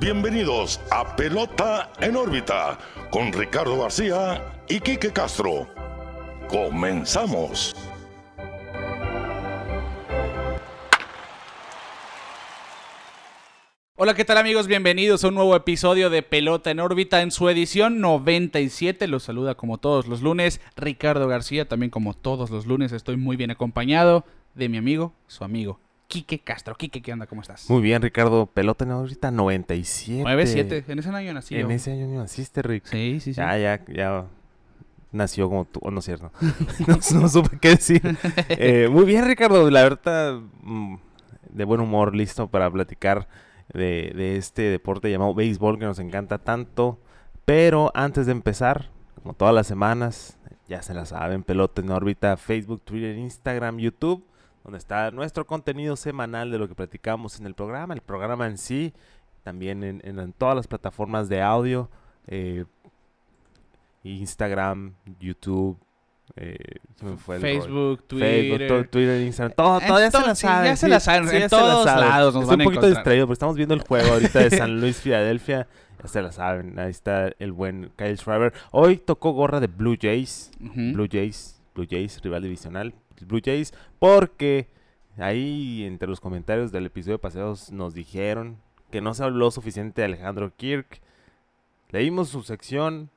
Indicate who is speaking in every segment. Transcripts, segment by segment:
Speaker 1: bienvenidos a Pelota en órbita con Ricardo García y Quique Castro. Comenzamos.
Speaker 2: Hola, ¿qué tal amigos? Bienvenidos a un nuevo episodio de Pelota en órbita en su edición 97. Los saluda como todos los lunes Ricardo García, también como todos los lunes estoy muy bien acompañado de mi amigo, su amigo Quique Castro. Quique, ¿qué onda? ¿Cómo estás?
Speaker 3: Muy bien, Ricardo. Pelota en órbita 97.
Speaker 2: 97. En ese año nací
Speaker 3: En
Speaker 2: yo.
Speaker 3: ese año naciste, Rick.
Speaker 2: Sí, sí, sí.
Speaker 3: Ya, ya, ya nació como tú. Oh, no es cierto. no, no supe qué decir. Eh, muy bien, Ricardo. La verdad, mm, de buen humor, listo para platicar de, de este deporte llamado béisbol que nos encanta tanto. Pero antes de empezar, como todas las semanas, ya se la saben, pelota en órbita, Facebook, Twitter, Instagram, YouTube, donde está nuestro contenido semanal de lo que platicamos en el programa, el programa en sí, también en, en- en todas las plataformas de audio, eh, Instagram, YouTube, eh.
Speaker 2: Facebook,
Speaker 3: Facebook,
Speaker 2: Twitter.
Speaker 3: to- Twitter, Instagram, todo, todo ya se la saben.
Speaker 2: ya se la saben, en
Speaker 3: ya se la
Speaker 2: todos
Speaker 3: saben.
Speaker 2: lados nos
Speaker 3: Estoy
Speaker 2: van
Speaker 3: un poquito
Speaker 2: encontrar.
Speaker 3: distraído, pero estamos viendo el juego ahorita de San Luis, Filadelfia. Ya se la saben, ahí está el buen Kyle Schreiber. Hoy tocó gorra de Blue Jays. Blue Jays, Blue Jays, rival divisional, Blue Jays, porque ahí entre los comentarios del episodio de paseos nos dijeron que no se habló suficiente de Alejandro Kirk. Leímos su sección,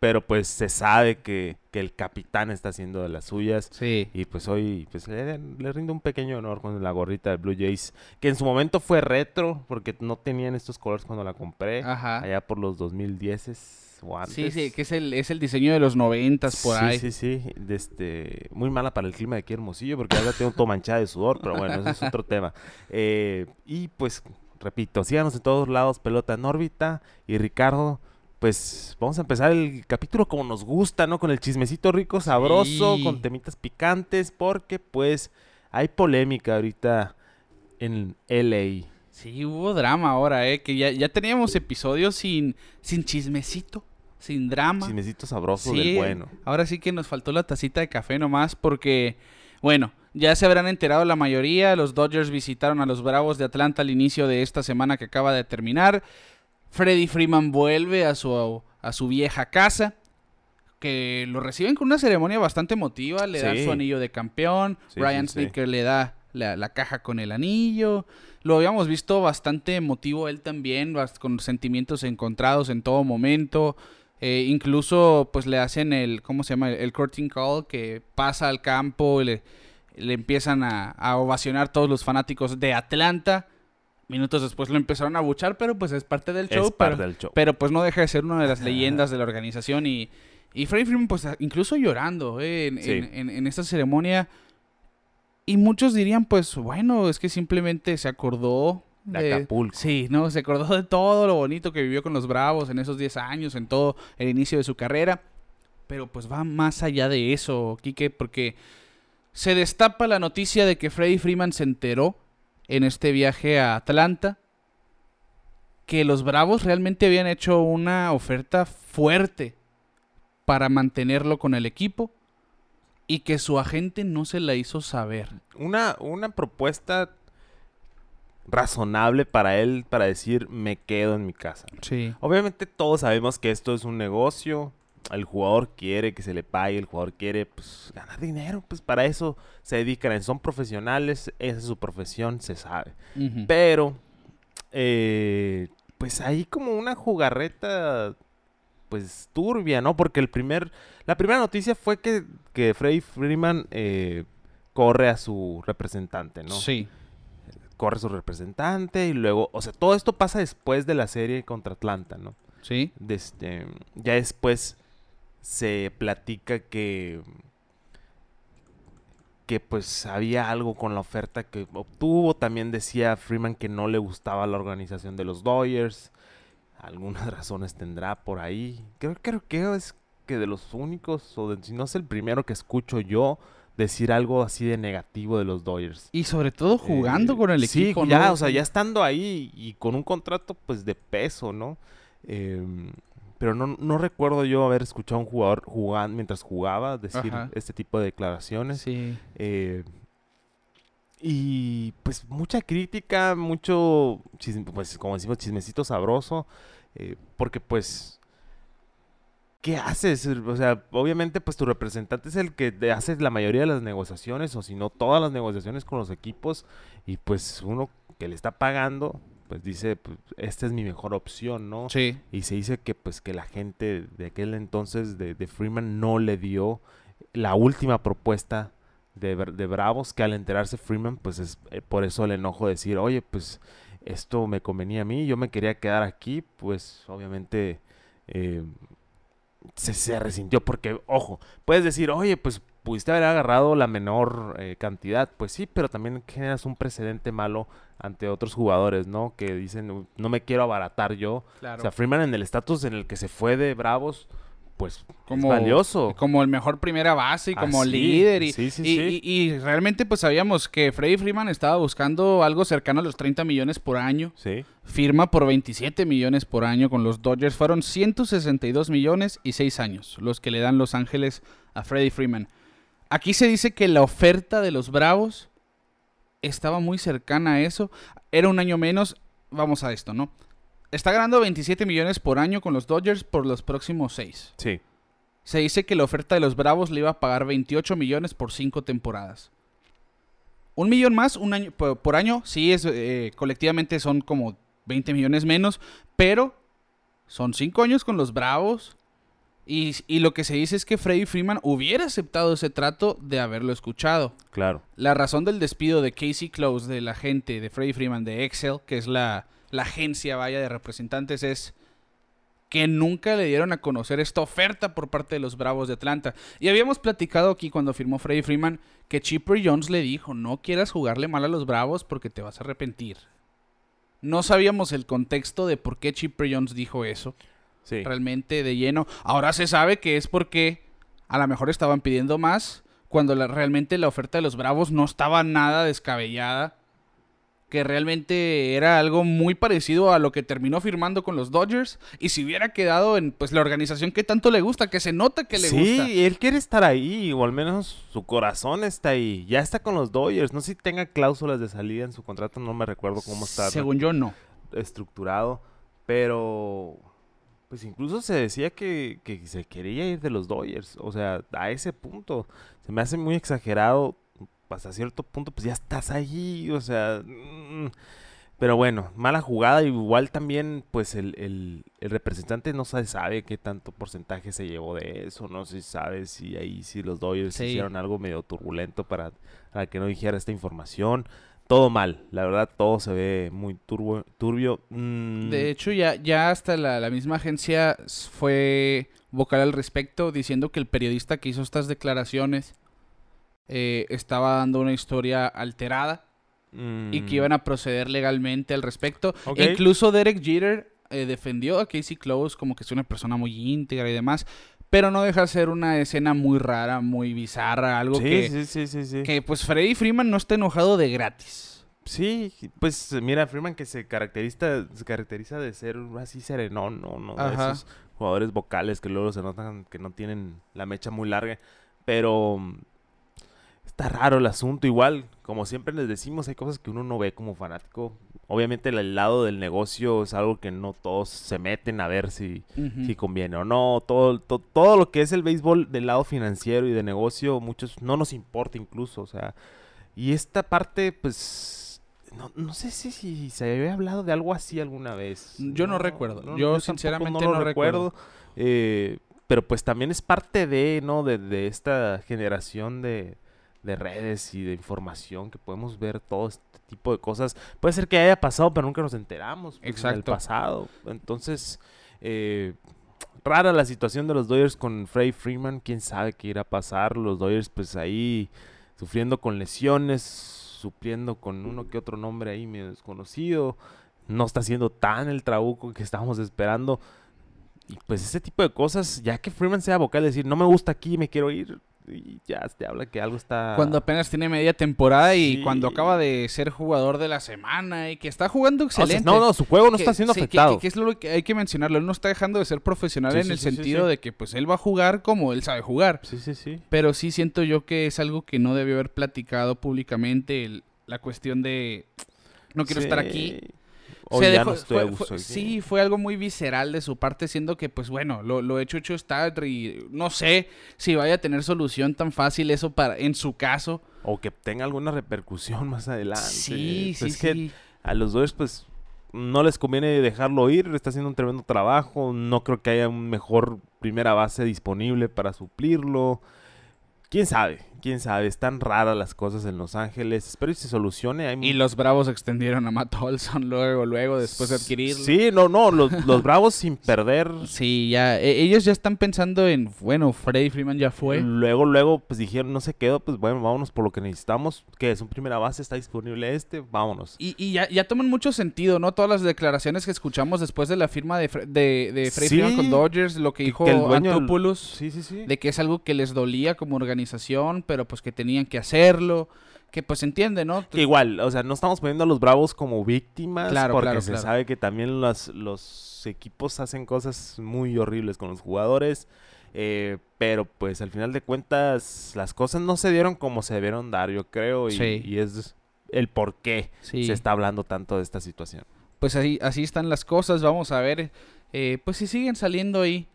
Speaker 3: pero pues se sabe que, que el capitán está haciendo de las suyas.
Speaker 2: Sí.
Speaker 3: Y pues hoy pues le, le rindo un pequeño honor con la gorrita de Blue Jays, que en su momento fue retro, porque no tenían estos colores cuando la compré,
Speaker 2: Ajá.
Speaker 3: allá por los 2010 o antes.
Speaker 2: Sí, sí, que es el, es el diseño de los noventas por
Speaker 3: sí,
Speaker 2: ahí.
Speaker 3: Sí, sí, de este, muy mala para el clima de aquí Hermosillo, porque ahora tengo todo manchada de sudor, pero bueno, ese es otro tema. Eh, y pues, repito, síganos en todos lados, pelota en órbita, y Ricardo, pues vamos a empezar el capítulo como nos gusta, ¿no? Con el chismecito rico, sabroso,
Speaker 2: Sí.
Speaker 3: con temitas picantes, porque pues hay polémica ahorita en LA.
Speaker 2: Sí, hubo drama ahora, ¿eh? Que ya, ya teníamos episodios sin, sin chismecito, sin drama.
Speaker 3: Chismecito sabroso
Speaker 2: Sí,
Speaker 3: del bueno.
Speaker 2: ahora sí que nos faltó la tacita de café nomás porque, bueno, ya se habrán enterado la mayoría, los Dodgers visitaron a los Bravos de Atlanta al inicio de esta semana que acaba de terminar. Freddie Freeman vuelve a su, a su vieja casa, que lo reciben con una ceremonia bastante emotiva, le dan su anillo de campeón,
Speaker 3: Sí, sí.
Speaker 2: Sneaker le da la, la caja con el anillo. Lo habíamos visto bastante emotivo él también, con sentimientos encontrados en todo momento. Eh, incluso pues le hacen el, ¿cómo se llama? El courting call que pasa al campo y le, le empiezan a, a ovacionar todos los fanáticos de Atlanta. Minutos después lo empezaron a buchar, pero pues es parte del show.
Speaker 3: es parte
Speaker 2: pero,
Speaker 3: del show.
Speaker 2: pero pues no deja de ser una de las leyendas de la organización y, y Freddie Freeman pues incluso llorando eh, en,
Speaker 3: Sí.
Speaker 2: en- en- en esta ceremonia. Y muchos dirían pues bueno, es que simplemente se acordó
Speaker 3: De Acapulco.
Speaker 2: Sí, no, se acordó de todo lo bonito que vivió con los Bravos en esos 10 años, en todo el inicio de su carrera. Pero pues va más allá de eso, Quique, porque se destapa la noticia de que Freddie Freeman se enteró en este viaje a Atlanta que los Bravos realmente habían hecho una oferta fuerte para mantenerlo con el equipo y que su agente no se la hizo saber.
Speaker 3: Una, una propuesta razonable para él para decir me quedo en mi casa.
Speaker 2: Sí.
Speaker 3: Obviamente todos sabemos que esto es un negocio. El jugador quiere que se le pague, el jugador quiere pues, ganar dinero, pues para eso se dedican, son profesionales, esa es su profesión, se sabe. Pero, eh, pues hay como una jugarreta, pues turbia, ¿no? Porque el primer, la primera noticia fue que, que Freddie Freeman eh, corre a su representante, ¿no?
Speaker 2: Sí.
Speaker 3: Corre su representante y luego, o sea, todo esto pasa después de la serie contra Atlanta, ¿no?
Speaker 2: Sí.
Speaker 3: este, ya después se platica que que pues había algo con la oferta que obtuvo. También decía Freeman que no le gustaba la organización de los Dodgers. Algunas razones tendrá por ahí. Creo, creo que es que de los únicos, o de- si no es el primero que escucho yo decir algo así de negativo de los Dodgers.
Speaker 2: Y sobre todo jugando
Speaker 3: Eh,
Speaker 2: con el
Speaker 3: sí,
Speaker 2: equipo,
Speaker 3: ya,
Speaker 2: ¿no?
Speaker 3: o sea, ya estando ahí y con un contrato pues de peso, ¿no? Em, pero no, no recuerdo yo haber escuchado a un jugador jugando mientras jugaba decir
Speaker 2: Ajá.
Speaker 3: este tipo de declaraciones.
Speaker 2: Sí.
Speaker 3: Eh, y pues mucha crítica, mucho, pues como decimos, chismecito sabroso, eh, porque pues, ¿qué haces? O sea, obviamente pues tu representante es el que hace la mayoría de las negociaciones, o si no todas las negociaciones con los equipos, y pues uno que le está pagando, pues dice, pues, esta es mi mejor opción, ¿no?
Speaker 2: Sí.
Speaker 3: Y se dice que pues que la gente de aquel entonces de, de Freeman no le dio la última propuesta de, de, Bravos, que al enterarse Freeman, pues es eh, por eso el enojo de decir, oye, pues esto me convenía a mí, yo me quería quedar aquí, pues obviamente eh, se, se, resintió porque, ojo, puedes decir, oye, pues pudiste haber agarrado la menor eh, cantidad, pues sí, pero también generas un precedente malo ante otros jugadores, ¿no? Que dicen, no me quiero abaratar yo. O sea, Freeman en el estatus en el que se fue de Bravos, pues
Speaker 2: como,
Speaker 3: valioso.
Speaker 2: Como el mejor primera base y como líder. Y, y, realmente pues sabíamos que Freddy Freeman estaba buscando algo cercano a los 30 millones por año. Firma por 27 millones por año con los Dodgers. Fueron 162 millones y 6 años los que le dan Los Ángeles a Freddy Freeman. Aquí se dice que la oferta de los Bravos estaba muy cercana a eso. Era un año menos. Vamos a esto, ¿no? Está ganando 27 millones por año con los Dodgers por los próximos 6.
Speaker 3: Sí.
Speaker 2: Se dice que la oferta de los Bravos le iba a pagar 28 millones por 5 temporadas. Un millón más un año, por, año, sí, es, eh, colectivamente son como 20 millones menos, pero son 5 años con los Bravos. Y, y, lo que se dice es que Freddy Freeman hubiera aceptado ese trato de haberlo escuchado.
Speaker 3: Claro.
Speaker 2: La razón del despido de Casey Close, de la gente de Freddy Freeman de Excel, que es la, la agencia vaya de representantes es que nunca le dieron a conocer esta oferta por parte de los Bravos de Atlanta. Y habíamos platicado aquí cuando firmó Freddie Freeman que Chipper Jones le dijo, no quieras jugarle mal a los Bravos porque te vas a arrepentir. No sabíamos el contexto de por qué Chipper Jones dijo eso.
Speaker 3: Sí.
Speaker 2: Realmente de lleno. Ahora se sabe que es porque a lo mejor estaban pidiendo más cuando realmente la oferta de los Bravos no estaba nada descabellada que realmente era algo muy parecido a lo que terminó firmando con los Dodgers y si hubiera quedado en pues la organización que tanto le gusta, que se nota que le gusta.
Speaker 3: Sí, él quiere estar ahí o al menos su corazón está ahí. Ya está con los Dodgers, no sé si tenga cláusulas de salida en su contrato, no me recuerdo cómo está.
Speaker 2: Según yo no.
Speaker 3: Estructurado, pero pues incluso se decía que, que se quería ir de los Dodgers, o sea, a ese punto se me hace muy exagerado hasta cierto punto, pues ya estás allí, o sea... Mm, pero bueno, mala jugada. Igual también, pues el, el, el, representante no sabe, sabe qué tanto porcentaje se llevó de eso. No se sabe si ahí si los Dodgers hicieron algo medio turbulento para, para, que no dijera esta información. Todo mal, la verdad, todo se ve muy turbo, turbio. Mm.
Speaker 2: De hecho, ya, ya hasta la, la misma agencia fue vocal al respecto, diciendo que el periodista que hizo estas declaraciones eh, estaba dando una historia alterada y que iban a proceder legalmente al respecto. Incluso Derek Jeter eh, defendió a Casey Close como que es una persona muy íntegra y demás. Pero no deja de ser una escena muy rara, muy bizarra, algo que,
Speaker 3: sí, sí, sí,
Speaker 2: que pues Freddy Freeman no está enojado de gratis.
Speaker 3: Sí, pues mira, Freeman que se caracteriza, se caracteriza de ser así serenón, no, no, de esos jugadores vocales que luego se notan que no tienen la mecha muy larga, pero está raro el asunto. Igual, como siempre les decimos, hay cosas que uno no ve como fanático. Obviamente el lado del negocio es algo que no todos se meten a ver si, si conviene o no. Todo, todo lo que es el béisbol del lado financiero y de negocio, muchos no nos importa incluso. O sea, y esta parte, pues, no, no sé si, si, se había hablado de algo así alguna vez.
Speaker 2: Yo no, recuerdo. yo, sinceramente no, lo recuerdo.
Speaker 3: Eh, pero pues también es parte de, ¿no? de esta generación de de redes y de información que podemos ver todo este tipo de cosas. Puede ser que haya pasado, pero nunca nos enteramos pues,
Speaker 2: Exacto.
Speaker 3: pasado. Entonces, eh, rara la situación de los Dodgers con Frey Freeman. Quién sabe qué irá a pasar. Los Dodgers, pues ahí sufriendo con lesiones, supliendo con uno que otro nombre ahí medio desconocido. No está siendo tan el trabuco que estábamos esperando. Y pues ese tipo de cosas, ya que Freeman sea vocal, decir, no me gusta aquí, me quiero ir, y ya te habla que algo está...
Speaker 2: Cuando apenas tiene media temporada y cuando acaba de ser jugador de la semana y que está jugando excelente.
Speaker 3: no, no, su juego no está siendo afectado.
Speaker 2: Que, es lo que hay que mencionarlo. Él no está dejando de ser profesional en el sentido de que pues él va a jugar como él sabe jugar.
Speaker 3: Sí, sí, sí.
Speaker 2: Pero sí siento yo que es algo que no debió haber platicado públicamente. la cuestión de no quiero estar aquí.
Speaker 3: O
Speaker 2: Se
Speaker 3: ya
Speaker 2: dejó-
Speaker 3: no estoy a
Speaker 2: fue-
Speaker 3: gusto
Speaker 2: fue- sí, fue algo muy visceral de su parte, siendo que, pues bueno, lo, lo hecho, hecho está. Y no sé si vaya a tener solución tan fácil eso para en su caso.
Speaker 3: O que tenga alguna repercusión más adelante.
Speaker 2: Sí,
Speaker 3: Pues
Speaker 2: sí,
Speaker 3: es que
Speaker 2: sí.
Speaker 3: a los Dodgers, pues, no les conviene dejarlo ir. Está haciendo un tremendo trabajo. No creo que haya un mejor primera base disponible para suplirlo. ¿Quién sabe? ¿Quién sabe? Están raras las cosas en Los Ángeles. Espero que se solucione. Hay
Speaker 2: Y los Bravos extendieron a Matt Olson luego, luego, después de adquirirlo.
Speaker 3: Sí, no, no. Los, los Bravos sin perder.
Speaker 2: Sí, ya. e- ellos ya están pensando en, bueno, Freddy Freeman ya fue.
Speaker 3: Luego, luego, pues dijeron, no se quedó. Pues bueno, vámonos por lo que necesitamos. Que es un primera base, está disponible este. Vámonos.
Speaker 2: Y, y ya, ya toman mucho sentido, ¿no? Todas las declaraciones que escuchamos después de la firma de, Fre- de, de Freddy
Speaker 3: Sí.
Speaker 2: Freeman con Dodgers, lo que dijo
Speaker 3: que el dueño-
Speaker 2: Antopoulos.
Speaker 3: Sí, sí, sí.
Speaker 2: de que es algo que les dolía como organización, pero pues que tenían que hacerlo, que pues entiende, ¿no?
Speaker 3: Que igual, o sea, no estamos poniendo a los Bravos como víctimas,
Speaker 2: Claro,
Speaker 3: porque
Speaker 2: claro,
Speaker 3: se
Speaker 2: claro.
Speaker 3: sabe que también los, los equipos hacen cosas muy horribles con los jugadores, eh, pero pues al final de cuentas las cosas no se dieron como se debieron dar, yo creo, y,
Speaker 2: Sí.
Speaker 3: y es el por qué
Speaker 2: Sí,
Speaker 3: se está hablando tanto de esta situación.
Speaker 2: pues así, así están las cosas, vamos a ver, eh, pues si siguen saliendo ahí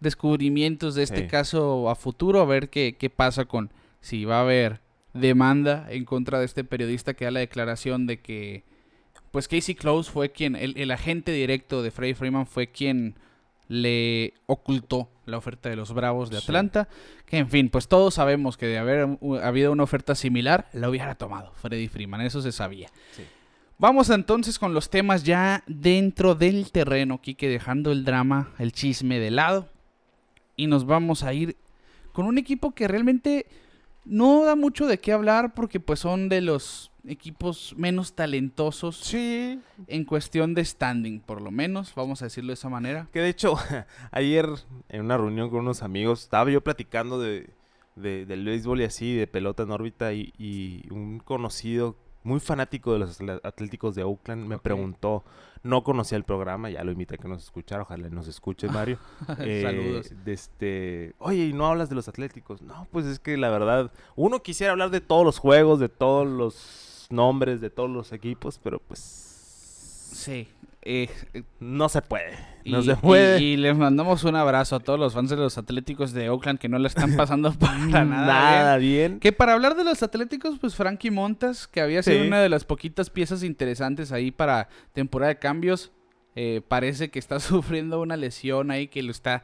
Speaker 2: descubrimientos de este
Speaker 3: Sí.
Speaker 2: caso a futuro, a ver qué, qué pasa con si va a haber demanda en contra de este periodista que da la declaración de que pues Casey Close fue quien, el, el agente directo de Freddie Freeman fue quien le ocultó la oferta de los Bravos de
Speaker 3: Sí.
Speaker 2: Atlanta. Que en fin, pues todos sabemos que de haber habido una oferta similar, la hubiera tomado Freddie Freeman, eso se sabía.
Speaker 3: Sí.
Speaker 2: Vamos entonces con los temas ya dentro del terreno, Kike, dejando el drama, el chisme de lado. Y nos vamos a ir con un equipo que realmente no da mucho de qué hablar porque pues son de los equipos menos talentosos
Speaker 3: Sí.
Speaker 2: en cuestión de standing, por lo menos, vamos a decirlo de esa manera.
Speaker 3: Que de hecho, ayer en una reunión con unos amigos, estaba yo platicando de, de- del béisbol y así, de pelota en órbita, y, y un conocido, muy fanático de los Atléticos de Oakland, me preguntó, no conocía el programa, ya lo invité a que nos escuchara, ojalá nos escuche Mario. Eh,
Speaker 2: Saludos.
Speaker 3: de este, oye, ¿y no hablas de los Atléticos? No, pues es que la verdad, uno quisiera hablar de todos los juegos, de todos los nombres, de todos los equipos, pero pues
Speaker 2: Sí. Eh,
Speaker 3: no se puede. No
Speaker 2: y,
Speaker 3: se puede.
Speaker 2: y- y les mandamos un abrazo a todos los fans de los Atléticos de Oakland que no la están pasando para nada. bien.
Speaker 3: Nada bien.
Speaker 2: Que para hablar de los Atléticos, pues Frankie Montas, que había sido
Speaker 3: Sí.
Speaker 2: una de las poquitas piezas interesantes ahí para temporada de cambios, eh, parece que está sufriendo una lesión ahí que lo está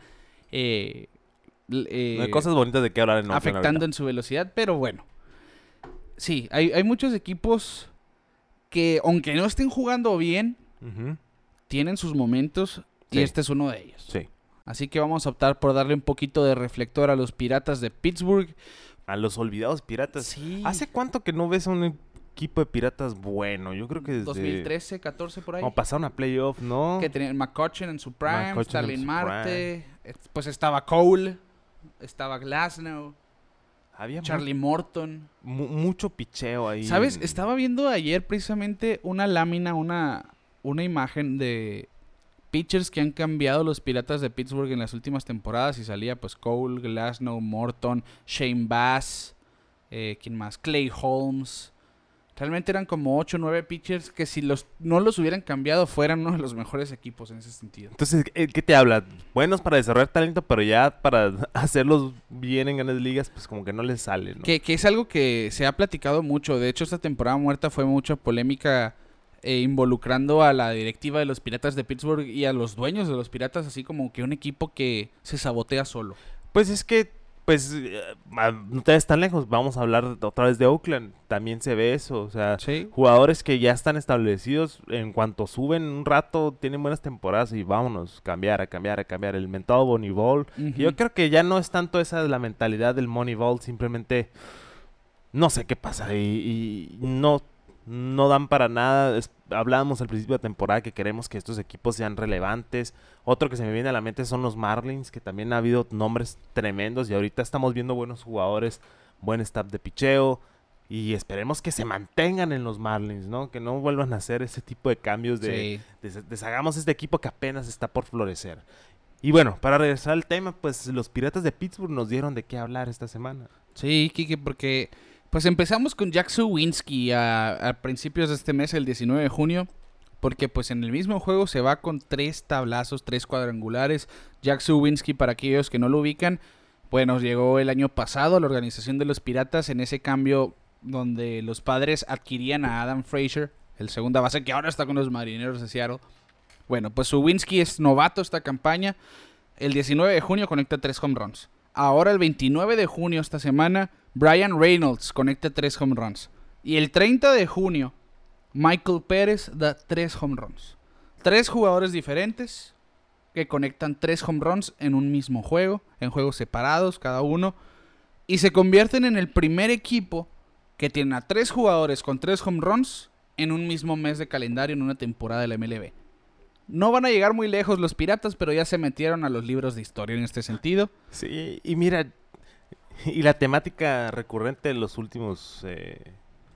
Speaker 2: eh, l-
Speaker 3: No hay cosas bonitas de qué hablar en
Speaker 2: afectando en su velocidad, pero bueno. Sí, hay, hay muchos equipos que, aunque no estén jugando bien, tienen sus momentos y este es uno de ellos.
Speaker 3: Sí.
Speaker 2: Así que vamos a optar por darle un poquito de reflector a los Piratas de Pittsburgh.
Speaker 3: A los olvidados piratas.
Speaker 2: Sí.
Speaker 3: ¿Hace cuánto que no ves a un equipo de piratas bueno? Yo creo que desde...
Speaker 2: 2013, 14 por ahí.
Speaker 3: Como pasaron a playoff, ¿no?
Speaker 2: Que tenían McCutcheon en su prime,
Speaker 3: McCutcheon en
Speaker 2: Starling
Speaker 3: su
Speaker 2: Marte, pues estaba Cole, estaba Glasnow,
Speaker 3: Había
Speaker 2: Charlie Morton.
Speaker 3: mu- mucho picheo ahí.
Speaker 2: ¿Sabes? Estaba viendo ayer precisamente una lámina, una, una imagen de pitchers que han cambiado los Piratas de Pittsburgh en las últimas temporadas y salía pues Cole, Glasnow, Morton, Shane Bass, eh, ¿quién más? Clay Holmes. Realmente eran como 8 o 9 pitchers que si los no los hubieran cambiado fueran uno de los mejores equipos en ese sentido.
Speaker 3: Entonces, ¿qué te habla? Buenos para desarrollar talento, pero ya para hacerlos bien en grandes ligas, pues como que no les sale, ¿no?
Speaker 2: Que, que es algo que se ha platicado mucho. De hecho, esta temporada muerta fue mucha polémica eh, involucrando a la directiva de los Piratas de Pittsburgh y a los dueños de los Piratas, así como que un equipo que se sabotea solo.
Speaker 3: Pues es que, pues, eh, ah, no te ves tan lejos. Vamos a hablar otra vez de Oakland. También se ve eso. O sea,
Speaker 2: Sí.
Speaker 3: jugadores que ya están establecidos, en cuanto suben un rato, tienen buenas temporadas y vámonos, cambiar, a cambiar, a cambiar. El mentado Moneyball. Yo creo que ya no es tanto esa la mentalidad del Moneyball, simplemente no sé qué pasa y, y no, no dan para nada. Es- hablábamos al principio de temporada que queremos que estos equipos sean relevantes. Otro que se me viene a la mente son los Marlins, que también ha habido nombres tremendos y ahorita estamos viendo buenos jugadores, buen staff de picheo. Y esperemos que se mantengan en los Marlins, ¿no? Que no vuelvan a hacer ese tipo de cambios de,
Speaker 2: Sí.
Speaker 3: des- deshagamos este equipo que apenas está por florecer. Y bueno, para regresar al tema, pues los Piratas de Pittsburgh nos dieron de qué hablar esta semana.
Speaker 2: Sí, Kike, porque Pues empezamos con Jack Suwinski a, principios de este mes, el 19 de junio. Porque pues en el mismo juego se va con tres tablazos, tres cuadrangulares. Jack Suwinski, para aquellos que no lo ubican, bueno, llegó el año pasado a la organización de los Piratas en ese cambio donde los padres adquirían a Adam Frazier, el segunda base que ahora está con los Marineros de Seattle. Bueno, pues Suwinski es novato esta campaña. El 19 de junio conecta tres home runs. Ahora el 29 de junio esta semana, Brian Reynolds conecta tres home runs. Y el 30 de junio, Michael Pérez da tres home runs. Tres jugadores diferentes que conectan tres home runs en un mismo juego, en juegos separados cada uno, y se convierten en el primer equipo que tiene a tres jugadores con tres home runs en un mismo mes de calendario en una temporada de la MLB. No van a llegar muy lejos los piratas, pero ya se metieron a los libros de historia en este sentido.
Speaker 3: Sí, y mira, y la temática recurrente en los últimos eh,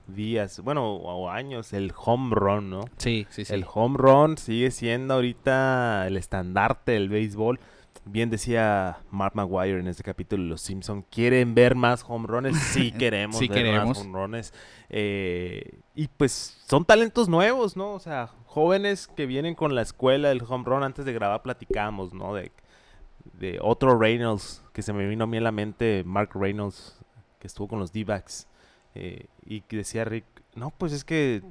Speaker 3: días, bueno, o años, el home run, ¿no?
Speaker 2: Sí, sí, sí.
Speaker 3: El home run sigue siendo ahorita el estandarte del béisbol. Bien decía Mark Maguire en este capítulo de Los Simpson, ¿quieren ver más home runs? Sí queremos
Speaker 2: Sí
Speaker 3: ver
Speaker 2: queremos.
Speaker 3: más home runs. Eh, y pues son talentos nuevos, ¿no? O sea, jóvenes que vienen con la escuela del home run. Antes de grabar platicamos, ¿no? De, de otro Reynolds, que se me vino a mí a la mente, Mark Reynolds, que estuvo con los D-backs. eh, y decía Rick, no, pues es que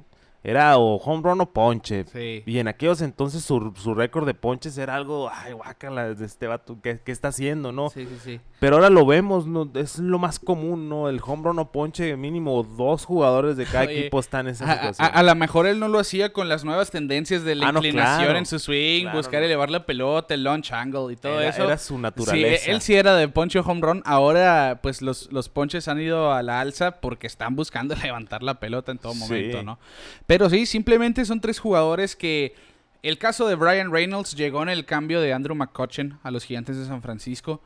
Speaker 3: era o home run o ponche.
Speaker 2: Sí.
Speaker 3: Y en aquellos entonces su, su récord de ponches era algo, ay, guácala, este vato, ¿qué, qué está haciendo, no?
Speaker 2: Sí, sí, sí.
Speaker 3: Pero ahora lo vemos, ¿no? Es lo más común, ¿no? El home run o ponche, mínimo dos jugadores de cada
Speaker 2: Oye,
Speaker 3: equipo están en esa
Speaker 2: A, a-
Speaker 3: situación.
Speaker 2: a lo mejor él no lo hacía con las nuevas tendencias de la
Speaker 3: Ah, no,
Speaker 2: inclinación
Speaker 3: claro.
Speaker 2: en su swing,
Speaker 3: Claro,
Speaker 2: buscar
Speaker 3: no.
Speaker 2: elevar la pelota, el launch angle y todo
Speaker 3: era,
Speaker 2: eso.
Speaker 3: era su
Speaker 2: Sí,
Speaker 3: naturaleza.
Speaker 2: él sí era de ponche home run. Ahora, pues los, los ponches han ido a la alza porque están buscando levantar la pelota en todo
Speaker 3: Sí.
Speaker 2: momento, ¿no? Pero sí, simplemente son tres jugadores que. El caso de Brian Reynolds llegó en el cambio de Andrew McCutcheon a los Gigantes de San Francisco.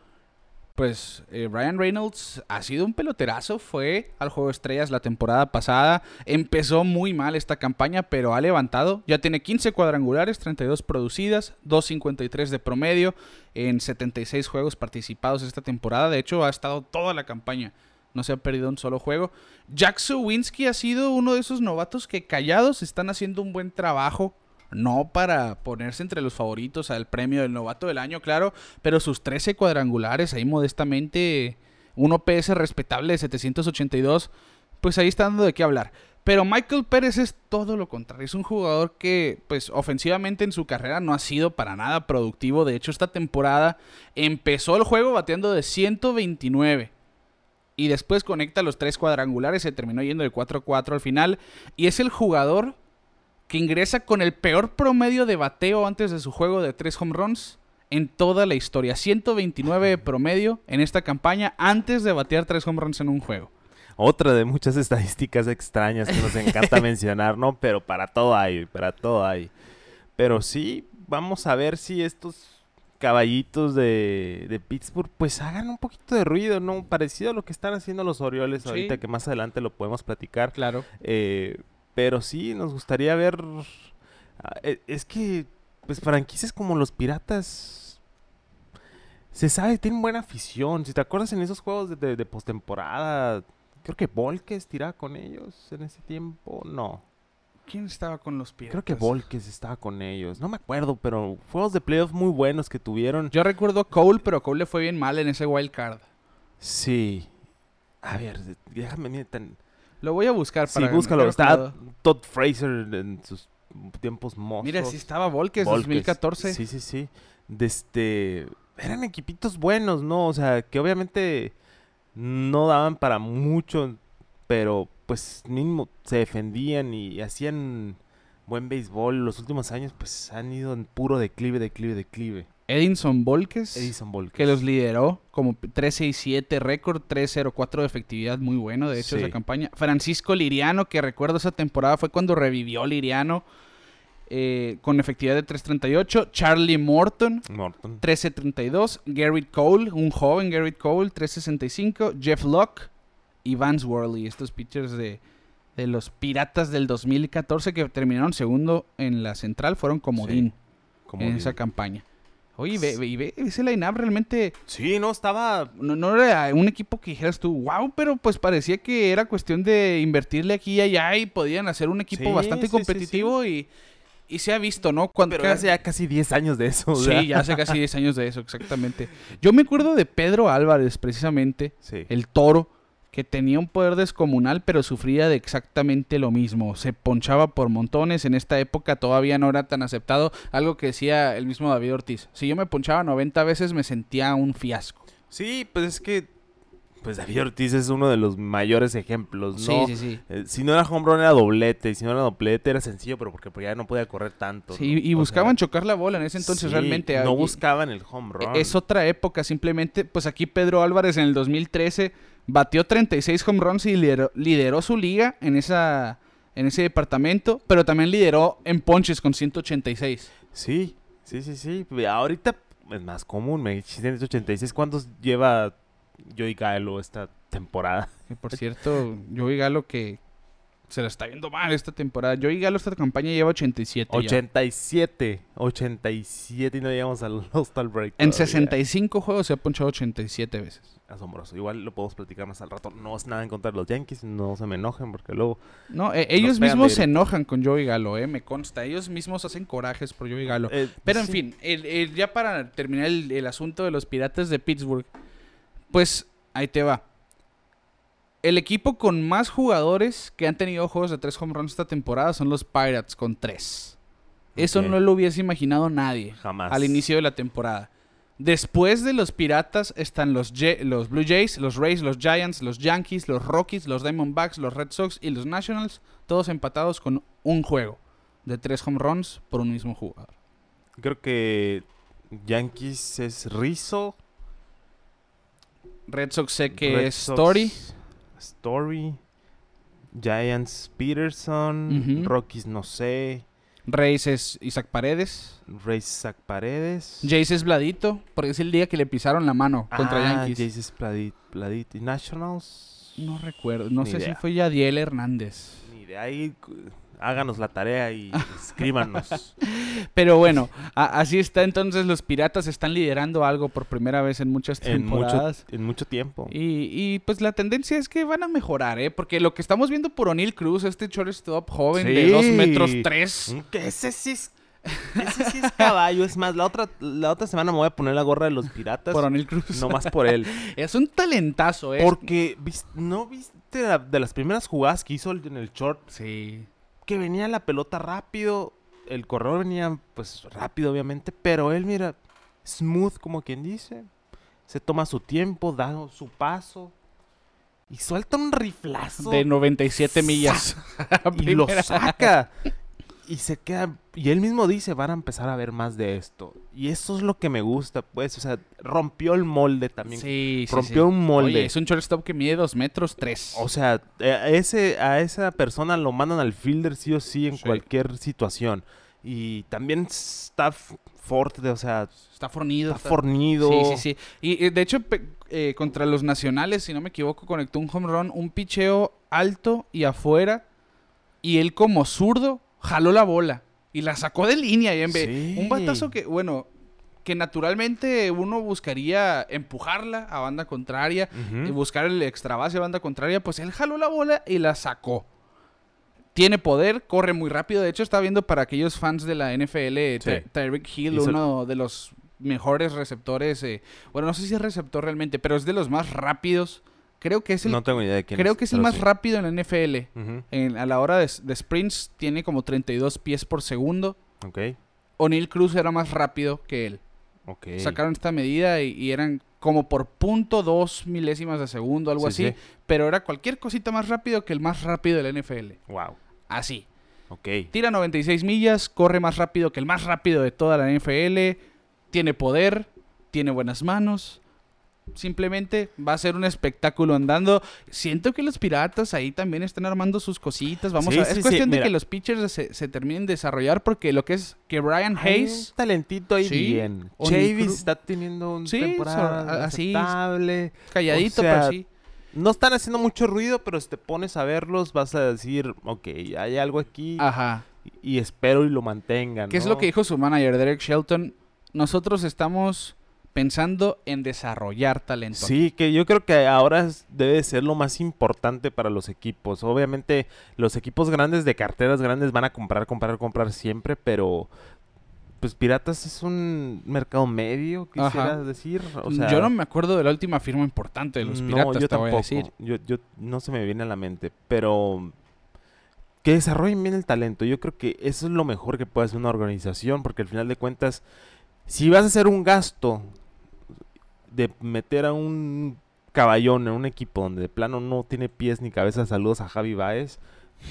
Speaker 2: Pues eh, Brian Reynolds ha sido un peloterazo, fue al Juego de Estrellas la temporada pasada, empezó muy mal esta campaña, pero ha levantado, ya tiene 15 cuadrangulares, 32 producidas, 2.53 de promedio en 76 juegos participados esta temporada, de hecho ha estado toda la campaña, no se ha perdido un solo juego. Jack Suwinski ha sido uno de esos novatos que callados están haciendo un buen trabajo no para ponerse entre los favoritos al premio del novato del año, claro, pero sus 13 cuadrangulares ahí modestamente, un OPS respetable de 782, pues ahí está dando de qué hablar. Pero Michael Pérez es todo lo contrario, es un jugador que pues ofensivamente en su carrera no ha sido para nada productivo, de hecho esta temporada empezó el juego bateando de 129 y después conecta los tres cuadrangulares, se terminó yendo de 4-4 al final y es el jugador que ingresa con el peor promedio de bateo antes de su juego de tres home runs en toda la historia. 129 de promedio en esta campaña antes de batear tres home runs en un juego.
Speaker 3: Otra de muchas estadísticas extrañas que nos encanta mencionar, ¿no? Pero para todo hay, para todo hay. Pero sí, vamos a ver si estos caballitos de, de Pittsburgh pues hagan un poquito de ruido, ¿no? Parecido a lo que están haciendo los Orioles
Speaker 2: Sí.
Speaker 3: ahorita, que más adelante lo podemos platicar.
Speaker 2: Claro.
Speaker 3: Eh, pero sí, nos gustaría ver... ah, eh, Es que, pues franquicias como los Piratas... Se sabe, tienen buena afición. Si te acuerdas en esos juegos de, de, de postemporada, creo que Volques tiraba con ellos en ese tiempo. No,
Speaker 2: ¿Quién estaba con los Piratas?
Speaker 3: creo que Volques estaba con ellos. No me acuerdo, pero juegos de playoff muy buenos que tuvieron.
Speaker 2: Yo recuerdo Cole, pero Cole le fue bien mal en ese wild card.
Speaker 3: Sí. A ver, déjame mirar tan...
Speaker 2: Lo voy a buscar
Speaker 3: Sí,
Speaker 2: para
Speaker 3: búscalo.
Speaker 2: creo que
Speaker 3: Está Todd Fraser en sus tiempos mozos.
Speaker 2: Mira, sí estaba Volques,
Speaker 3: Volques.
Speaker 2: 2014.
Speaker 3: Sí, sí, sí. De este... Eran equipitos buenos, ¿no? O sea, que obviamente no daban para mucho, pero pues mínimo se defendían y hacían buen béisbol. Los últimos años pues han ido en puro declive, declive, declive.
Speaker 2: Edinson Volques.
Speaker 3: Edison Volques.
Speaker 2: que los lideró como 13-7 récord, 3-0-4 de efectividad, muy bueno, de hecho,
Speaker 3: Sí.
Speaker 2: esa campaña. Francisco Liriano, que recuerdo esa temporada, fue cuando revivió Liriano eh, con efectividad de 3.38. Charlie Morton,
Speaker 3: Morton.
Speaker 2: 13.32. Garrett Cole, un joven Garrett Cole, 3.65. Jeff Locke y Vance Worley, estos pitchers de, de los Piratas del 2014 que terminaron segundo en la central, fueron comodín
Speaker 3: Como
Speaker 2: en esa campaña. Oye, ve, ve- y ve ese line-up realmente
Speaker 3: Sí, no, estaba...
Speaker 2: no, no era un equipo que dijeras tú, wow, pero pues parecía que era cuestión de invertirle aquí y allá y podían hacer un equipo
Speaker 3: Sí,
Speaker 2: bastante
Speaker 3: sí, sí,
Speaker 2: competitivo y, y se ha visto, ¿no? Cuando,
Speaker 3: Pero hace ya casi 10 años de eso.
Speaker 2: Sí, ya hace casi 10 años de eso, exactamente. Yo me acuerdo de Pedro Álvarez, precisamente,
Speaker 3: Sí.
Speaker 2: el toro, que tenía un poder descomunal, pero sufría de exactamente lo mismo. Se ponchaba por montones. En esta época todavía no era tan aceptado. Algo que decía el mismo David Ortiz. Si yo me ponchaba 90 veces, me sentía un fiasco.
Speaker 3: Sí, pues es que... Pues David Ortiz es uno de los mayores ejemplos,
Speaker 2: Sí,
Speaker 3: ¿no?
Speaker 2: sí, sí.
Speaker 3: Eh, si no era home run era doblete, y si no era doblete era sencillo, pero porque, porque ya no podía correr tanto.
Speaker 2: Sí,
Speaker 3: ¿no?
Speaker 2: y
Speaker 3: O
Speaker 2: buscaban
Speaker 3: sea,
Speaker 2: chocar la bola en ese entonces
Speaker 3: sí,
Speaker 2: realmente.
Speaker 3: No buscaban el home run.
Speaker 2: Es otra época, simplemente, pues aquí Pedro Álvarez en el 2013 batió 36 home runs y lideró, lideró su liga en, esa, en ese departamento, pero también lideró en ponches con 186.
Speaker 3: Sí, sí, sí, sí. Ahorita es más común. Me 186. ¿Cuántos lleva Joey Gallo esta temporada?
Speaker 2: Por cierto, Joey Galo que se la está viendo mal esta temporada. Joey Galo esta campaña lleva 87 ya.
Speaker 3: 87. 87 y no llegamos al Hostal Break.
Speaker 2: En
Speaker 3: todavía.
Speaker 2: 65 juegos se ha ponchado 87 veces.
Speaker 3: Asombroso. Igual lo podemos platicar más al rato. No es nada en contra de los Yankees. No se me enojen porque luego...
Speaker 2: No, eh, ellos mismos se enojan con Joey Galo, eh, me consta. Ellos mismos hacen corajes por Joey Galo.
Speaker 3: eh,
Speaker 2: Pero en fin, el- el- ya para terminar el, el asunto de los piratas de Pittsburgh, pues ahí te va. El equipo con más jugadores que han tenido juegos de tres home runs esta temporada son los Pirates con tres. Eso no lo hubiese imaginado nadie
Speaker 3: Jamás.
Speaker 2: al inicio de la temporada. Después de los Piratas están los, Ye- los Blue Jays, los Rays, los Giants, los Yankees, los Rockies, los Diamondbacks, los Red Sox y los Nationals, todos empatados con un juego de tres home runs por un mismo jugador.
Speaker 3: Creo que Yankees es Rizzo.
Speaker 2: Red Sox sé que
Speaker 3: Red
Speaker 2: es
Speaker 3: Sox,
Speaker 2: Story.
Speaker 3: Story. Giants Peterson.
Speaker 2: Ujú.
Speaker 3: Rockies no sé.
Speaker 2: Reyes es Isaac Paredes.
Speaker 3: Rays Zach Paredes.
Speaker 2: Jace es Bladito, porque es el día que le pisaron la mano contra
Speaker 3: ah,
Speaker 2: Yankees.
Speaker 3: Jace es Pladit. ¿Y Nationals?
Speaker 2: No recuerdo, no
Speaker 3: Ni
Speaker 2: sé si
Speaker 3: idea.
Speaker 2: fue Yadiel Hernández.
Speaker 3: Ni de ahí. Háganos la tarea y escríbanos.
Speaker 2: Pero bueno, a- así está entonces los Piratas están liderando algo por primera vez en muchas
Speaker 3: en, mucho,
Speaker 2: temporadas.
Speaker 3: en mucho tiempo.
Speaker 2: Y, y, pues la tendencia es que van a mejorar, ¿eh? Porque lo que estamos viendo por O'Neill Cruz, este shortstop joven de
Speaker 3: Sí.
Speaker 2: 2 metros 3.
Speaker 3: Mm, ese sí es. Ese sí es caballo. Es más, la otra, la otra semana me voy a poner la gorra de los piratas.
Speaker 2: Por O'Neill Cruz.
Speaker 3: No más por él.
Speaker 2: Es un talentazo, ¿eh?
Speaker 3: Porque, ¿no viste la- de las primeras jugadas que hizo en el short?
Speaker 2: Sí.
Speaker 3: Que venía la pelota rápido. El corredor venía, pues, rápido, obviamente. Pero él, mira, smooth, como quien dice. Se toma su tiempo, da su paso. Y suelta un riflazo.
Speaker 2: De 97 millas.
Speaker 3: y lo saca. Y se queda. Y él mismo dice: van a empezar a ver más de esto. Y eso es lo que me gusta, pues. O sea, rompió el molde también.
Speaker 2: Sí, sí,
Speaker 3: rompió
Speaker 2: sí.
Speaker 3: un molde.
Speaker 2: Oye, es un shortstop que mide 2 metros 3.
Speaker 3: O sea, eh, a ese, a esa persona lo mandan al fielder sí o sí en
Speaker 2: Sí.
Speaker 3: cualquier situación. Y también está fuerte, o sea,
Speaker 2: está fornido.
Speaker 3: está fornido.
Speaker 2: Sí, sí, sí. Y de hecho, eh, contra los nacionales, si no me equivoco, conectó un home run, un picheo alto y afuera. Y él, como zurdo, jaló la bola y la sacó de línea. Y en vez-
Speaker 3: Sí.
Speaker 2: Un batazo que, bueno, que naturalmente uno buscaría empujarla a banda contraria y buscar el extra base a banda contraria. Pues él jaló la bola y la sacó. Tiene poder, corre muy rápido. De hecho, está viendo para aquellos fans de la NFL,
Speaker 3: Sí.
Speaker 2: Ty- Tyreek Hill,
Speaker 3: Hizo-
Speaker 2: uno de los mejores receptores. eh, bueno, no sé si es receptor realmente, pero es de los más rápidos. Creo que es el,
Speaker 3: no tengo idea de quién
Speaker 2: creo que es el
Speaker 3: pero
Speaker 2: más
Speaker 3: sí.
Speaker 2: rápido en la NFL. En- a la hora de, de sprints tiene como 32 pies por segundo.
Speaker 3: Ok,
Speaker 2: O'Neill Cruz era más rápido que él.
Speaker 3: ok.
Speaker 2: Sacaron esta medida y, y eran como por punto dos milésimas de segundo, algo
Speaker 3: Sí,
Speaker 2: así.
Speaker 3: sí.
Speaker 2: Pero era cualquier cosita más rápido que el más rápido de la NFL.
Speaker 3: Wow,
Speaker 2: Así.
Speaker 3: ok.
Speaker 2: Tira 96 millas, corre más rápido que el más rápido de toda la NFL, tiene poder, tiene buenas manos. Simplemente va a ser un espectáculo andando. Siento que los piratas ahí también están armando sus cositas. Vamos
Speaker 3: Sí,
Speaker 2: a
Speaker 3: sí,
Speaker 2: Es
Speaker 3: sí,
Speaker 2: cuestión de que los pitchers se, se terminen de desarrollar porque lo que es que Brian
Speaker 3: Hay
Speaker 2: Hayes
Speaker 3: un talentito ahí bien. Chavis está teniendo
Speaker 2: Sí,
Speaker 3: temporada
Speaker 2: así-
Speaker 3: aceptable.
Speaker 2: calladito,
Speaker 3: o sea,
Speaker 2: pero sí.
Speaker 3: No están haciendo mucho ruido, pero si te pones a verlos, vas a decir, ok, hay algo aquí
Speaker 2: Ajá.
Speaker 3: y espero y lo mantengan.
Speaker 2: ¿Qué es lo que dijo su manager, Derek Shelton? nosotros estamos pensando en desarrollar talento.
Speaker 3: Sí, que yo creo que ahora debe ser lo más importante para los equipos. Obviamente, los equipos grandes de carteras grandes van a comprar, comprar, comprar siempre, pero pues Piratas es un mercado medio, quisiera decir. O sea,
Speaker 2: yo no me acuerdo de la última firma importante de los
Speaker 3: no,
Speaker 2: piratas,
Speaker 3: yo
Speaker 2: te voy a
Speaker 3: tampoco.
Speaker 2: decir.
Speaker 3: Yo, yo no se me viene a la mente, pero que desarrollen bien el talento. Yo creo que eso es lo mejor que puede hacer una organización, porque al final de cuentas, si vas a hacer un gasto de meter a un caballón en un equipo donde de plano no tiene pies ni cabeza, saludos a Javi Baez.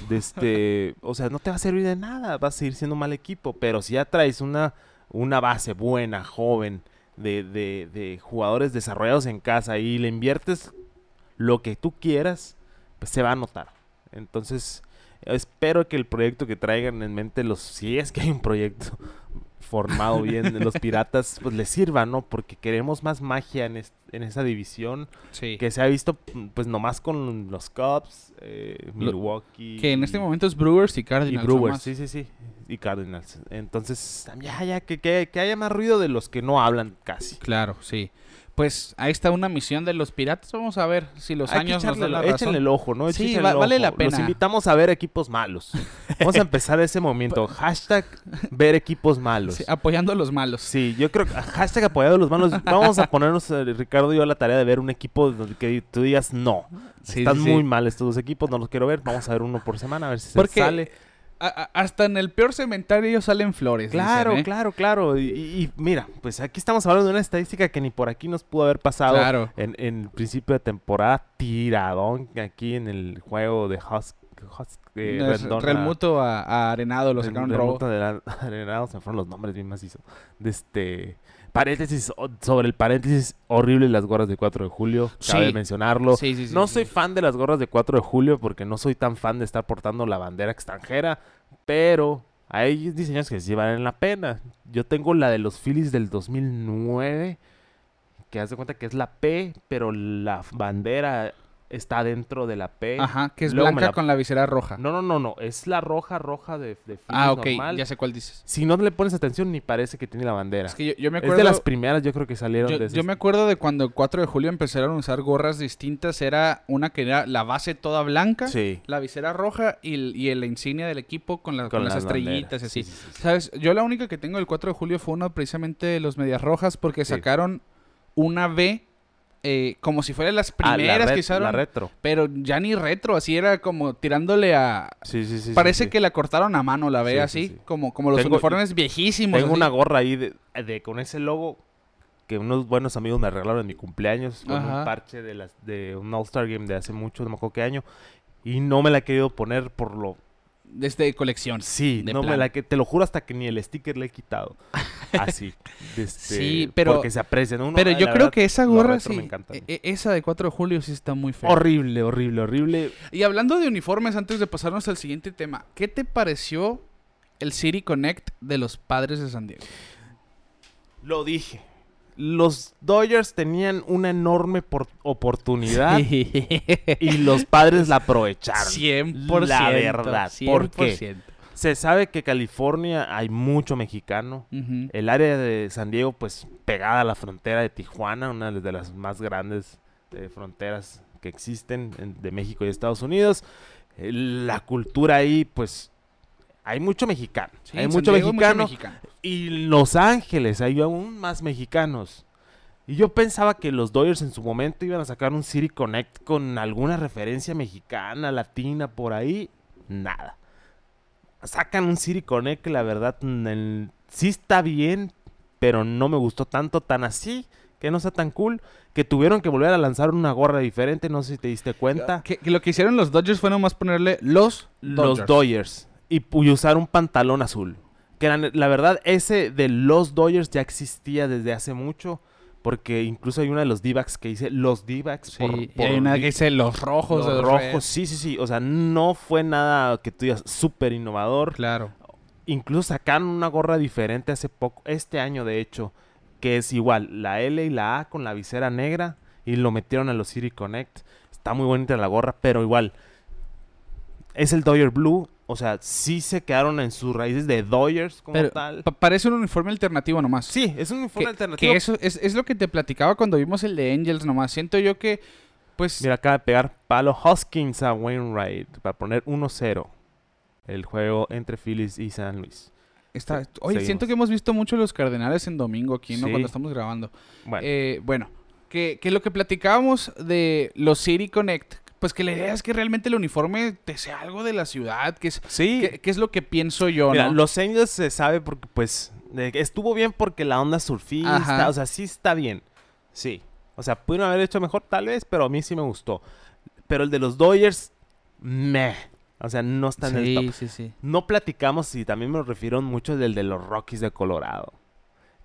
Speaker 3: De este, o sea, no te va a servir de nada, vas a seguir siendo un mal equipo, pero si ya traes una, una base buena, joven, de, de, de jugadores desarrollados en casa y le inviertes lo que tú quieras, pues se va a notar. Entonces, espero que el proyecto que traigan en mente los, si es que hay un proyecto formado bien los piratas, pues les sirva, ¿no? Porque queremos más magia en, en esa división
Speaker 2: Sí.
Speaker 3: que se ha visto pues nomás con los Cubs, eh, Milwaukee.
Speaker 2: Que en este
Speaker 3: y-
Speaker 2: momento es Brewers y
Speaker 3: y
Speaker 2: Cardinals.
Speaker 3: Brewers,
Speaker 2: nomás.
Speaker 3: sí, sí, sí. Y Cardinals. Entonces, ya, ya, que, que, que haya más ruido de los que no hablan casi.
Speaker 2: Claro, sí. Pues ahí está una misión de los piratas. Vamos a ver si los
Speaker 3: Hay que
Speaker 2: años nos dan la razón.
Speaker 3: échenle el ojo, ¿no?
Speaker 2: Sí,
Speaker 3: Échenle
Speaker 2: va-
Speaker 3: el
Speaker 2: vale la
Speaker 3: Los
Speaker 2: pena.
Speaker 3: invitamos a ver equipos malos. Vamos a empezar ese momento. Hashtag ver equipos malos.
Speaker 2: Sí, apoyando a los malos.
Speaker 3: Sí, yo creo que hashtag apoyado a los malos. Vamos a ponernos, eh, Ricardo y yo, a la tarea de ver un equipo donde que tú digas no.
Speaker 2: Sí,
Speaker 3: Están
Speaker 2: sí,
Speaker 3: muy mal estos dos equipos, no los quiero ver. Vamos a ver uno por semana a ver si se
Speaker 2: Porque
Speaker 3: sale.
Speaker 2: A- hasta en el peor cementerio salen flores.
Speaker 3: Claro,
Speaker 2: dicen, ¿eh?
Speaker 3: claro, claro. Y, y- y mira, pues aquí estamos hablando de una estadística que ni por aquí nos pudo haber pasado
Speaker 2: Claro.
Speaker 3: en, en el principio de temporada. Tiradón aquí en el juego de Husk. Husk eh,
Speaker 2: No,
Speaker 3: Rendón a-
Speaker 2: a, Arenado lo sacaron robo.
Speaker 3: Arenado, se fueron los nombres bien macizo. De este. Paréntesis, sobre el paréntesis, horrible las gorras de 4 de julio. Cabe
Speaker 2: Sí.
Speaker 3: mencionarlo.
Speaker 2: Sí, sí, sí,
Speaker 3: no soy fan de las gorras de 4 de julio porque no soy tan fan de estar portando la bandera extranjera, pero hay diseños que sí valen la pena. Yo tengo la de los Phillies del 2009, que haz de cuenta que es la P, pero la bandera está dentro de la P.
Speaker 2: Ajá, que es
Speaker 3: Luego
Speaker 2: blanca
Speaker 3: la-
Speaker 2: con la visera roja.
Speaker 3: No, no, no, no, es la roja roja de, de
Speaker 2: ah, ok,
Speaker 3: normal.
Speaker 2: ya sé cuál dices.
Speaker 3: Si no le pones atención ni parece que tiene la bandera.
Speaker 2: Es que yo, yo me
Speaker 3: Es
Speaker 2: acuerdo...
Speaker 3: de las primeras yo creo que salieron
Speaker 2: Yo,
Speaker 3: de
Speaker 2: yo
Speaker 3: esas.
Speaker 2: me acuerdo de cuando el 4 de julio empezaron a usar gorras distintas. Era una que era la base toda blanca,
Speaker 3: Sí.
Speaker 2: la visera roja y, y la insignia del equipo con, la- con
Speaker 3: Con
Speaker 2: las,
Speaker 3: las
Speaker 2: estrellitas y así.
Speaker 3: Sí, sí, sí, sí.
Speaker 2: ¿Sabes? Yo la única que tengo del 4 de julio fue una precisamente de los Medias Rojas porque sacaron una B eh, como si fuera las
Speaker 3: Ah, la
Speaker 2: primeras
Speaker 3: ret-
Speaker 2: que usaron.
Speaker 3: La retro.
Speaker 2: pero ya ni retro, así era como tirándole a...
Speaker 3: Sí, sí, sí.
Speaker 2: Parece
Speaker 3: sí.
Speaker 2: que la cortaron a mano, la
Speaker 3: sí,
Speaker 2: así,
Speaker 3: sí.
Speaker 2: Como, como los
Speaker 3: Tengo-
Speaker 2: uniformes viejísimos.
Speaker 3: Tengo
Speaker 2: así.
Speaker 3: una gorra ahí de, de- con ese logo que unos buenos amigos me regalaron en mi cumpleaños con
Speaker 2: Ajá.
Speaker 3: un parche de las de un All-Star Game de hace mucho, no me acuerdo qué año. Y no me la he querido poner por lo...
Speaker 2: Desde colección.
Speaker 3: Sí,
Speaker 2: De
Speaker 3: no me la que te lo juro hasta que ni el sticker le he quitado. Así. de este,
Speaker 2: Sí, pero-
Speaker 3: Porque se aprecia. ¿no? Uno,
Speaker 2: Pero yo creo
Speaker 3: verdad,
Speaker 2: que esa gorra sí.
Speaker 3: me encanta.
Speaker 2: e- esa de 4 de julio sí está muy fea.
Speaker 3: Horrible, horrible, horrible.
Speaker 2: Y hablando de uniformes, antes de pasarnos al siguiente tema, ¿qué te pareció el City Connect de los padres de San Diego?
Speaker 3: Lo dije. Los Dodgers tenían una enorme por- oportunidad y los padres la aprovecharon.
Speaker 2: 100%.
Speaker 3: La verdad. ¿Por qué?
Speaker 2: 100%.
Speaker 3: Se sabe que California hay mucho mexicano. El área de San Diego, pues pegada a la frontera de Tijuana, una de las más grandes eh, fronteras que existen en- de México y Estados Unidos. Eh, La cultura ahí, pues hay mucho mexicano.
Speaker 2: Sí,
Speaker 3: hay mucho
Speaker 2: Diego
Speaker 3: mexicano.
Speaker 2: mexicano.
Speaker 3: Y Los Ángeles hay aún más mexicanos. Y yo pensaba que los Dodgers en su momento iban a sacar un City Connect con alguna referencia mexicana, latina, por ahí. Nada. Sacan un City Connect que la verdad mm, el- sí está bien, pero no me gustó tanto, tan así, que no está tan cool, que tuvieron que volver a lanzar una gorra diferente, no sé si te diste cuenta.
Speaker 2: Que, que lo que hicieron los Dodgers fue nomás ponerle los Dodgers.
Speaker 3: Los Dodgers. Y, y usar un pantalón azul. Que la, la verdad, ese de los Dodgers ya existía desde hace mucho. Porque incluso hay una de los D-backs que dice los D-backs
Speaker 2: Sí,
Speaker 3: por,
Speaker 2: y
Speaker 3: por
Speaker 2: hay una que dice los rojos
Speaker 3: los rojos. Sí, sí, sí. O sea, no fue nada que tú digas súper innovador.
Speaker 2: Claro.
Speaker 3: Incluso sacaron una gorra diferente hace poco, este año de hecho, que es igual, la L y la A con la visera negra y lo metieron a los City Connect. Está muy bonita la gorra, pero igual, es el Dodger Blue o sea, sí se quedaron en sus raíces de Dodgers como
Speaker 2: Pero
Speaker 3: tal.
Speaker 2: pa- parece un uniforme alternativo nomás.
Speaker 3: Sí, es un uniforme
Speaker 2: que,
Speaker 3: alternativo.
Speaker 2: que eso es, es lo que te platicaba cuando vimos el de Angels nomás. Siento yo que, pues,
Speaker 3: Mira, acaba de pegar palo Hoskins a Wainwright para poner 1-0 el juego entre Phillies y San Luis.
Speaker 2: está...
Speaker 3: sí,
Speaker 2: Oye,
Speaker 3: seguimos.
Speaker 2: siento que hemos visto mucho los Cardenales en domingo aquí, ¿no?
Speaker 3: Sí.
Speaker 2: Cuando estamos grabando.
Speaker 3: Bueno,
Speaker 2: Eh, bueno, que, que lo que platicábamos de los City Connect, pues que la idea es que realmente el uniforme te sea algo de la ciudad, que es,
Speaker 3: sí,
Speaker 2: que, que es lo que pienso yo,
Speaker 3: Mira,
Speaker 2: ¿no?
Speaker 3: los Angels se sabe porque, pues, estuvo bien porque la onda surfista,
Speaker 2: Ajá.
Speaker 3: o sea, sí está bien. Sí. O sea, pudieron haber hecho mejor tal vez, pero a mí sí me gustó. Pero el de los Dodgers, meh. O sea, no está en el top.
Speaker 2: sí, sí, sí.
Speaker 3: No platicamos y también me refiero mucho del de los Rockies de Colorado.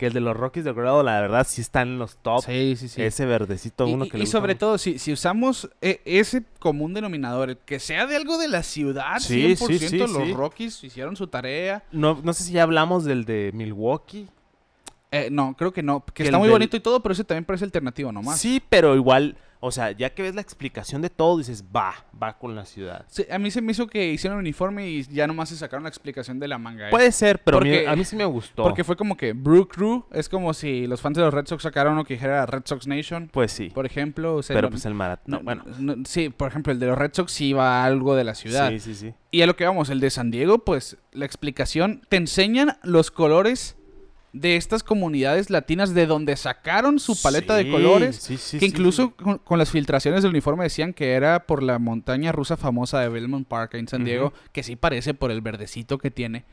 Speaker 3: Que el de los Rockies de Colorado, la verdad, sí está en los top.
Speaker 2: Sí, sí, sí.
Speaker 3: Ese verdecito, uno
Speaker 2: y,
Speaker 3: que
Speaker 2: y
Speaker 3: le gusta
Speaker 2: sobre
Speaker 3: mucho.
Speaker 2: todo, si, si usamos eh, ese común denominador, que sea de algo de la ciudad,
Speaker 3: Sí,
Speaker 2: 100%,
Speaker 3: sí, sí,
Speaker 2: los. Rockies hicieron su tarea.
Speaker 3: No, no sé si ya hablamos del de Milwaukee.
Speaker 2: Eh, no, creo que no, que
Speaker 3: Que
Speaker 2: está
Speaker 3: el
Speaker 2: muy
Speaker 3: del-
Speaker 2: bonito y todo, pero ese también parece alternativo nomás.
Speaker 3: Sí, pero igual, o sea, ya que ves la explicación de todo, dices, va, va con la ciudad.
Speaker 2: Sí, a mí se me hizo que hicieron un uniforme y ya nomás se sacaron la explicación de la manga. ¿eh?
Speaker 3: Puede ser, pero a mí-
Speaker 2: Porque-
Speaker 3: a mí sí me gustó.
Speaker 2: Porque fue como que Brew Crew es como si los fans de los Red Sox sacaron uno que dijera Red Sox Nation,
Speaker 3: Pues sí.
Speaker 2: por ejemplo. o sea,
Speaker 3: pero pues el maratón.
Speaker 2: no,
Speaker 3: bueno.
Speaker 2: no, sí, por ejemplo, el de los Red Sox sí iba a algo de la ciudad.
Speaker 3: Sí, sí, sí.
Speaker 2: Y a lo que vamos, el de San Diego, pues la explicación te enseñan los colores de estas comunidades latinas de donde sacaron su paleta de colores.
Speaker 3: sí, sí,
Speaker 2: que incluso. Con, con las filtraciones del uniforme decían que era por la montaña rusa famosa de Belmont Park en San. Diego, que sí parece por el verdecito que tiene.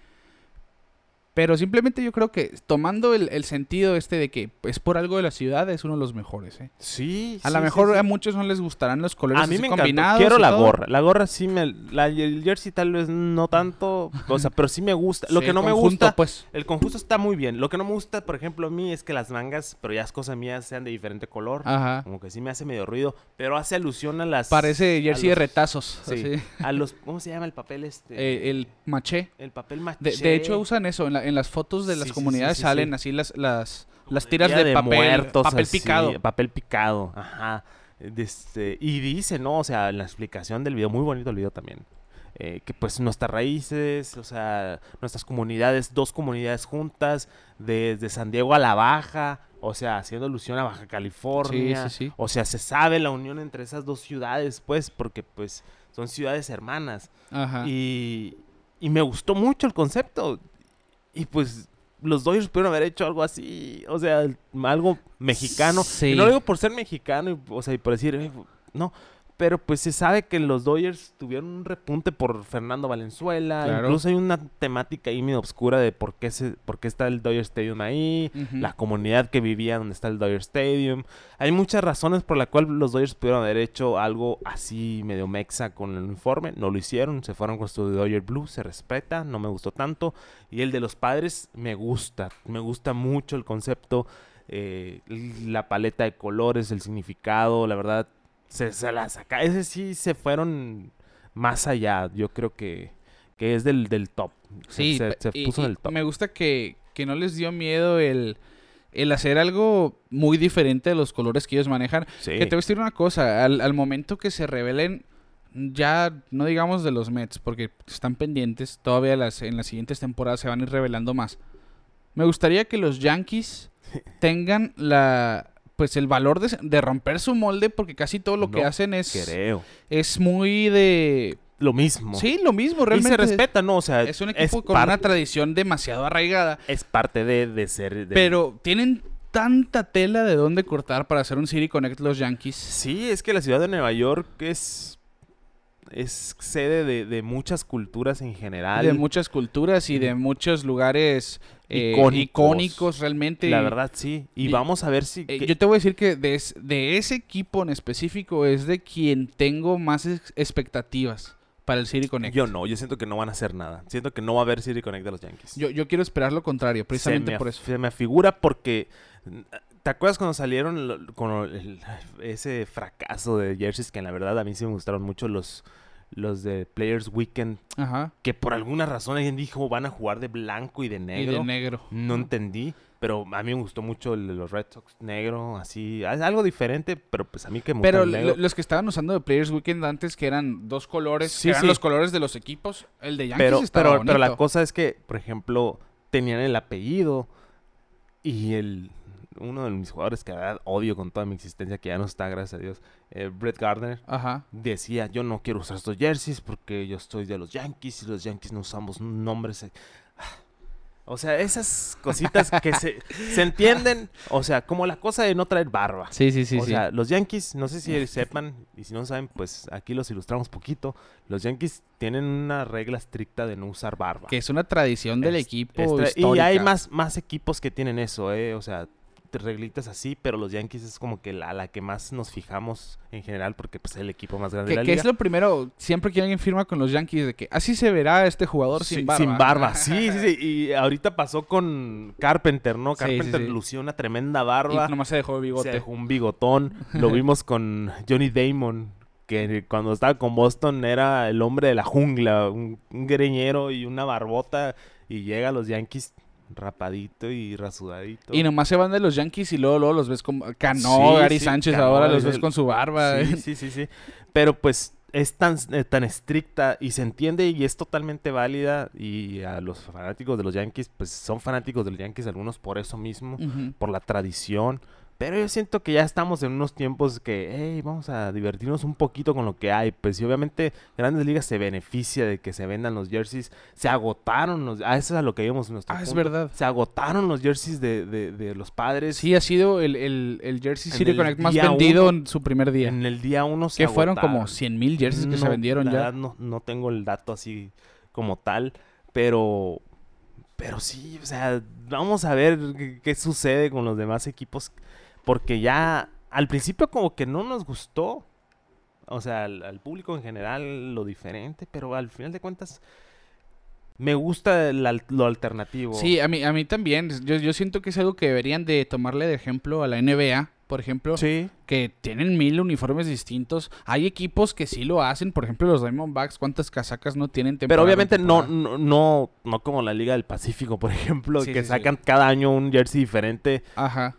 Speaker 2: Pero simplemente yo creo que tomando el, el sentido este de que es por algo de la ciudad, es uno de los mejores. ¿eh?
Speaker 3: Sí,
Speaker 2: A
Speaker 3: sí,
Speaker 2: lo mejor
Speaker 3: sí.
Speaker 2: a muchos no les gustarán los colores
Speaker 3: A mí
Speaker 2: así
Speaker 3: me
Speaker 2: combinados.
Speaker 3: Quiero la
Speaker 2: todo.
Speaker 3: gorra. La gorra sí me... La, el jersey tal vez no tanto. O sea, pero sí me gusta. Lo
Speaker 2: Sí,
Speaker 3: que no me
Speaker 2: conjunto,
Speaker 3: gusta...
Speaker 2: pues.
Speaker 3: El conjunto está muy bien. Lo que no me gusta, por ejemplo, a mí es que las mangas, pero ya es cosa mía, sean de diferente color.
Speaker 2: Ajá.
Speaker 3: Como que sí me hace medio ruido. Pero hace alusión a las...
Speaker 2: Parece jersey de retazos.
Speaker 3: Sí.
Speaker 2: así.
Speaker 3: A los... ¿Cómo se llama el papel este?
Speaker 2: Eh, el maché.
Speaker 3: el papel maché.
Speaker 2: De, de hecho usan eso en, la- en las fotos de las
Speaker 3: sí,
Speaker 2: comunidades
Speaker 3: sí, sí,
Speaker 2: salen
Speaker 3: sí.
Speaker 2: así las las, las tiras de, papel
Speaker 3: muertos,
Speaker 2: papel
Speaker 3: así,
Speaker 2: picado.
Speaker 3: Papel picado, ajá. Este, y dice, ¿no? O sea, en la explicación del video, muy bonito el video también. eh, que pues nuestras raíces, o sea, nuestras comunidades, dos comunidades juntas, desde San Diego a la Baja, o sea, haciendo alusión a Baja California.
Speaker 2: Sí, sí, sí.
Speaker 3: O sea, se sabe la unión entre esas dos ciudades, pues, porque pues son ciudades hermanas.
Speaker 2: Ajá.
Speaker 3: Y, y me gustó mucho el concepto. Y pues los Dodgers pudieron haber hecho algo así, o sea, algo mexicano.
Speaker 2: Sí.
Speaker 3: Y no lo digo por ser mexicano, y, o sea, y por decir, eh, no. Pero pues se sabe que los Dodgers tuvieron un repunte por Fernando Valenzuela.
Speaker 2: Claro.
Speaker 3: Incluso hay una temática ahí medio oscura de por qué, se, por qué está el Dodger Stadium ahí. La comunidad que vivía donde está el Dodger Stadium. Hay muchas razones por las cuales los Dodgers pudieron haber hecho algo así medio mexa con el uniforme. No lo hicieron. Se fueron con su Dodger Blue. Se respeta. No me gustó tanto. Y el de los padres me gusta. Me gusta mucho el concepto. eh, la paleta de colores, el significado. La verdad, se, se la saca. Ese sí se fueron más allá. Yo creo que, que es del, del top.
Speaker 2: Sí,
Speaker 3: se, puso
Speaker 2: y
Speaker 3: en el top.
Speaker 2: me gusta que, que no les dio miedo el, el hacer algo muy diferente de los colores que ellos manejan.
Speaker 3: Sí.
Speaker 2: Que te voy a decir una cosa, al, al momento que se revelen, ya no digamos de los Mets, porque están pendientes, todavía las, en las siguientes temporadas se van a ir revelando más. Me gustaría que los Yankees tengan la pues el valor de, de romper su molde, porque casi todo lo que hacen es,
Speaker 3: Creo.
Speaker 2: es muy de...
Speaker 3: Lo mismo.
Speaker 2: Sí, lo mismo,
Speaker 3: Y
Speaker 2: realmente.
Speaker 3: se respeta, ¿no? O sea,
Speaker 2: Es un equipo con
Speaker 3: par-
Speaker 2: una tradición demasiado arraigada,
Speaker 3: es parte de, de ser... de-
Speaker 2: pero tienen tanta tela de dónde cortar para hacer un City Connect los Yankees.
Speaker 3: Sí, es que la ciudad de Nueva York es... Es sede de, de muchas culturas en general.
Speaker 2: De muchas culturas y de muchos lugares eh,
Speaker 3: Icónicos.
Speaker 2: icónicos realmente.
Speaker 3: La verdad, sí. Y,
Speaker 2: y-
Speaker 3: vamos a ver si...
Speaker 2: Eh,
Speaker 3: que-
Speaker 2: yo te voy a decir que de, es- de ese equipo en específico es de quien tengo más ex- expectativas para el City Connect.
Speaker 3: yo no, yo siento que no van a hacer nada. Siento que no va a haber City Connect de los Yankees.
Speaker 2: Yo, yo quiero esperar lo contrario, precisamente por eso.
Speaker 3: Se me afigura porque... ¿Te acuerdas cuando salieron con ese fracaso de jerseys que en la verdad a mí sí me gustaron mucho los los de Players Weekend,
Speaker 2: Ajá.
Speaker 3: que por alguna razón alguien dijo van a jugar de blanco y de negro.
Speaker 2: Y de negro.
Speaker 3: No entendí, pero a mí me gustó mucho el de los Red Sox negro, así, algo diferente, pero pues a mí que me
Speaker 2: Pero
Speaker 3: el negro.
Speaker 2: lo- los que estaban usando de Players Weekend antes, que eran dos colores,
Speaker 3: Sí,
Speaker 2: que eran
Speaker 3: sí.
Speaker 2: los colores de los equipos, el de Yankees
Speaker 3: pero,
Speaker 2: estaba
Speaker 3: pero, pero la
Speaker 2: bonito.
Speaker 3: cosa es que, por ejemplo, tenían el apellido y el uno de mis jugadores que verdad odio con toda mi existencia, que ya no está, gracias a Dios, eh, Brett Gardner,
Speaker 2: Ajá.
Speaker 3: decía, yo no quiero usar estos jerseys porque yo estoy de los Yankees y los Yankees no usamos nombres. eh". O sea, esas cositas que se, se entienden, o sea, como la cosa de no traer barba.
Speaker 2: Sí, sí, sí,
Speaker 3: o
Speaker 2: sí.
Speaker 3: sea, los Yankees, no sé si sepan, y si no saben, pues aquí los ilustramos poquito. Los Yankees tienen una regla estricta de no usar barba.
Speaker 2: que es una tradición del
Speaker 3: Es-
Speaker 2: equipo
Speaker 3: y hay más, más equipos que tienen eso, ¿eh? O sea, reglitas así, pero los Yankees es como que la, la que más nos fijamos en general porque pues, es el equipo más grande
Speaker 2: Que,
Speaker 3: de la
Speaker 2: que
Speaker 3: liga.
Speaker 2: es lo primero, siempre que alguien firma con los Yankees, de que así se verá este jugador
Speaker 3: Sí,
Speaker 2: sin barba.
Speaker 3: Sin barba, sí, sí, sí. Y ahorita pasó con Carpenter, ¿no?
Speaker 2: Sí,
Speaker 3: Carpenter
Speaker 2: sí.
Speaker 3: lució una tremenda
Speaker 2: Y
Speaker 3: barba.
Speaker 2: nomás se dejó el bigote.
Speaker 3: Se dejó un bigotón. Lo vimos con Johnny Damon, que cuando estaba con Boston era el hombre de la jungla, un, un greñero y una barbota. Y llega a los Yankees rapadito y rasudadito.
Speaker 2: Y nomás se van de los Yankees y luego, luego los ves como Cano,
Speaker 3: Sí,
Speaker 2: Gary
Speaker 3: sí,
Speaker 2: Sánchez,
Speaker 3: Cano,
Speaker 2: ahora los
Speaker 3: es
Speaker 2: ves
Speaker 3: el-
Speaker 2: con su barba.
Speaker 3: Sí, sí, sí, sí. Pero pues es tan, eh, tan estricta y se entiende y es totalmente válida. Y a los fanáticos de los Yankees, pues son fanáticos de los Yankees algunos por eso mismo, por la tradición. Pero yo siento que ya estamos en unos tiempos que, hey, vamos a divertirnos un poquito con lo que hay. Pues y obviamente Grandes Ligas se beneficia de que se vendan los jerseys. Se agotaron los... Ah, eso es a lo que vimos en nuestro
Speaker 2: Ah, es verdad.
Speaker 3: Se agotaron los jerseys de, de- de los padres.
Speaker 2: Sí, ha sido el, el, el Jersey City Connect más vendido
Speaker 3: uno,
Speaker 2: en su primer día.
Speaker 3: En el día uno se
Speaker 2: que fueron como
Speaker 3: agotaron.
Speaker 2: 100 mil jerseys que se vendieron
Speaker 3: la
Speaker 2: ya.
Speaker 3: verdad no, no tengo el dato así como tal, pero pero sí, o sea, vamos a ver qué, qué sucede con los demás equipos porque ya al principio como que no nos gustó, o sea, al, al público en general lo diferente, pero al final de cuentas me gusta el lo alternativo.
Speaker 2: Sí, a mí, a mí también. Yo, yo siento que es algo que deberían de tomarle de ejemplo a la NBA, por ejemplo,
Speaker 3: Sí.
Speaker 2: que tienen mil uniformes distintos. Hay equipos que sí lo hacen, por ejemplo los Diamondbacks, ¿cuántas casacas no tienen
Speaker 3: Pero
Speaker 2: temporada
Speaker 3: obviamente no,
Speaker 2: temporada?
Speaker 3: no, no, no como la Liga del Pacífico, por ejemplo,
Speaker 2: Sí,
Speaker 3: que
Speaker 2: sí, sí.
Speaker 3: sacan cada año un jersey diferente.
Speaker 2: Ajá.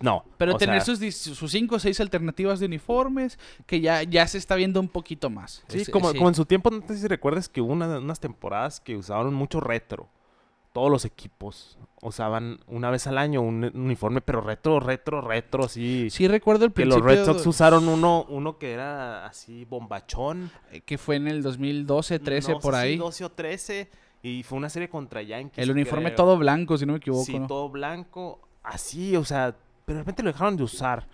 Speaker 3: No.
Speaker 2: Pero tener
Speaker 3: sea,
Speaker 2: sus, sus cinco o seis alternativas de uniformes, que ya, ya se está viendo un poquito más.
Speaker 3: Sí,
Speaker 2: Es-
Speaker 3: como,
Speaker 2: sí.
Speaker 3: como en su tiempo, no sé si recuerdas que hubo una- unas temporadas que usaban mucho retro. Todos los equipos usaban una vez al año un uniforme, pero retro, retro, retro, así.
Speaker 2: Sí recuerdo el
Speaker 3: que los
Speaker 2: principio
Speaker 3: Red Sox usaron uno, uno que era así bombachón.
Speaker 2: eh, que fue en el 2012, 13
Speaker 3: no
Speaker 2: por ahí.
Speaker 3: 12 o 13. Y fue una serie contra Yankees.
Speaker 2: el uniforme
Speaker 3: creo.
Speaker 2: todo blanco, si no me equivoco.
Speaker 3: Sí,
Speaker 2: ¿no?
Speaker 3: todo blanco. Así, o sea, pero de repente lo dejaron de usar.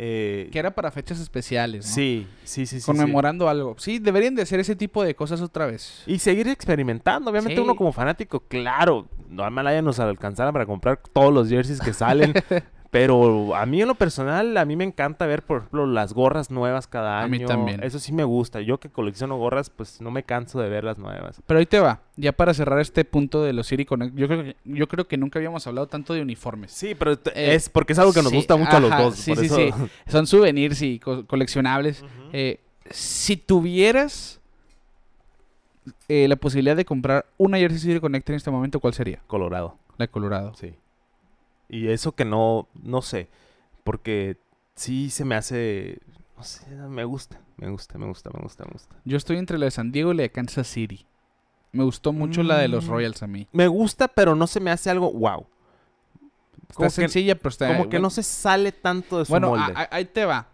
Speaker 3: Eh,
Speaker 2: Que era para fechas especiales, ¿no?
Speaker 3: Sí, sí, sí.
Speaker 2: Conmemorando algo. Sí, deberían de hacer ese tipo de cosas otra vez.
Speaker 3: Y seguir experimentando. Obviamente
Speaker 2: Sí.
Speaker 3: uno como fanático, claro, no a Malaya nos alcanzara para comprar todos los jerseys que salen. pero a mí en lo personal, a mí me encanta ver, por ejemplo, las gorras nuevas cada año.
Speaker 2: A mí también.
Speaker 3: Eso sí me gusta. Yo que colecciono gorras, pues no me canso de ver las nuevas.
Speaker 2: Pero ahí te va. Ya para cerrar este punto de los City Connect, yo creo que, yo creo que nunca habíamos hablado tanto de uniformes.
Speaker 3: Sí, pero
Speaker 2: Eh,
Speaker 3: es porque es algo que nos
Speaker 2: sí,
Speaker 3: gusta mucho a los dos.
Speaker 2: sí,
Speaker 3: por
Speaker 2: sí,
Speaker 3: eso-
Speaker 2: sí. Son souvenirs y co- coleccionables. Eh, si tuvieras eh, la posibilidad de comprar una Jersey City Connect en este momento, ¿cuál sería?
Speaker 3: Colorado.
Speaker 2: La de Colorado.
Speaker 3: Sí. Y eso que no, no sé, porque sí se me hace, no sé, me gusta, me gusta, me gusta, me gusta, me gusta.
Speaker 2: Yo estoy entre la de San Diego y la de Kansas City. Me gustó mucho la de los
Speaker 3: Mm.
Speaker 2: Royals a mí.
Speaker 3: Me gusta, pero no se me hace algo wow.
Speaker 2: Está
Speaker 3: Como que,
Speaker 2: sencilla, pero está...
Speaker 3: como que no se sale tanto de su
Speaker 2: Bueno,
Speaker 3: molde.
Speaker 2: a- ahí te va.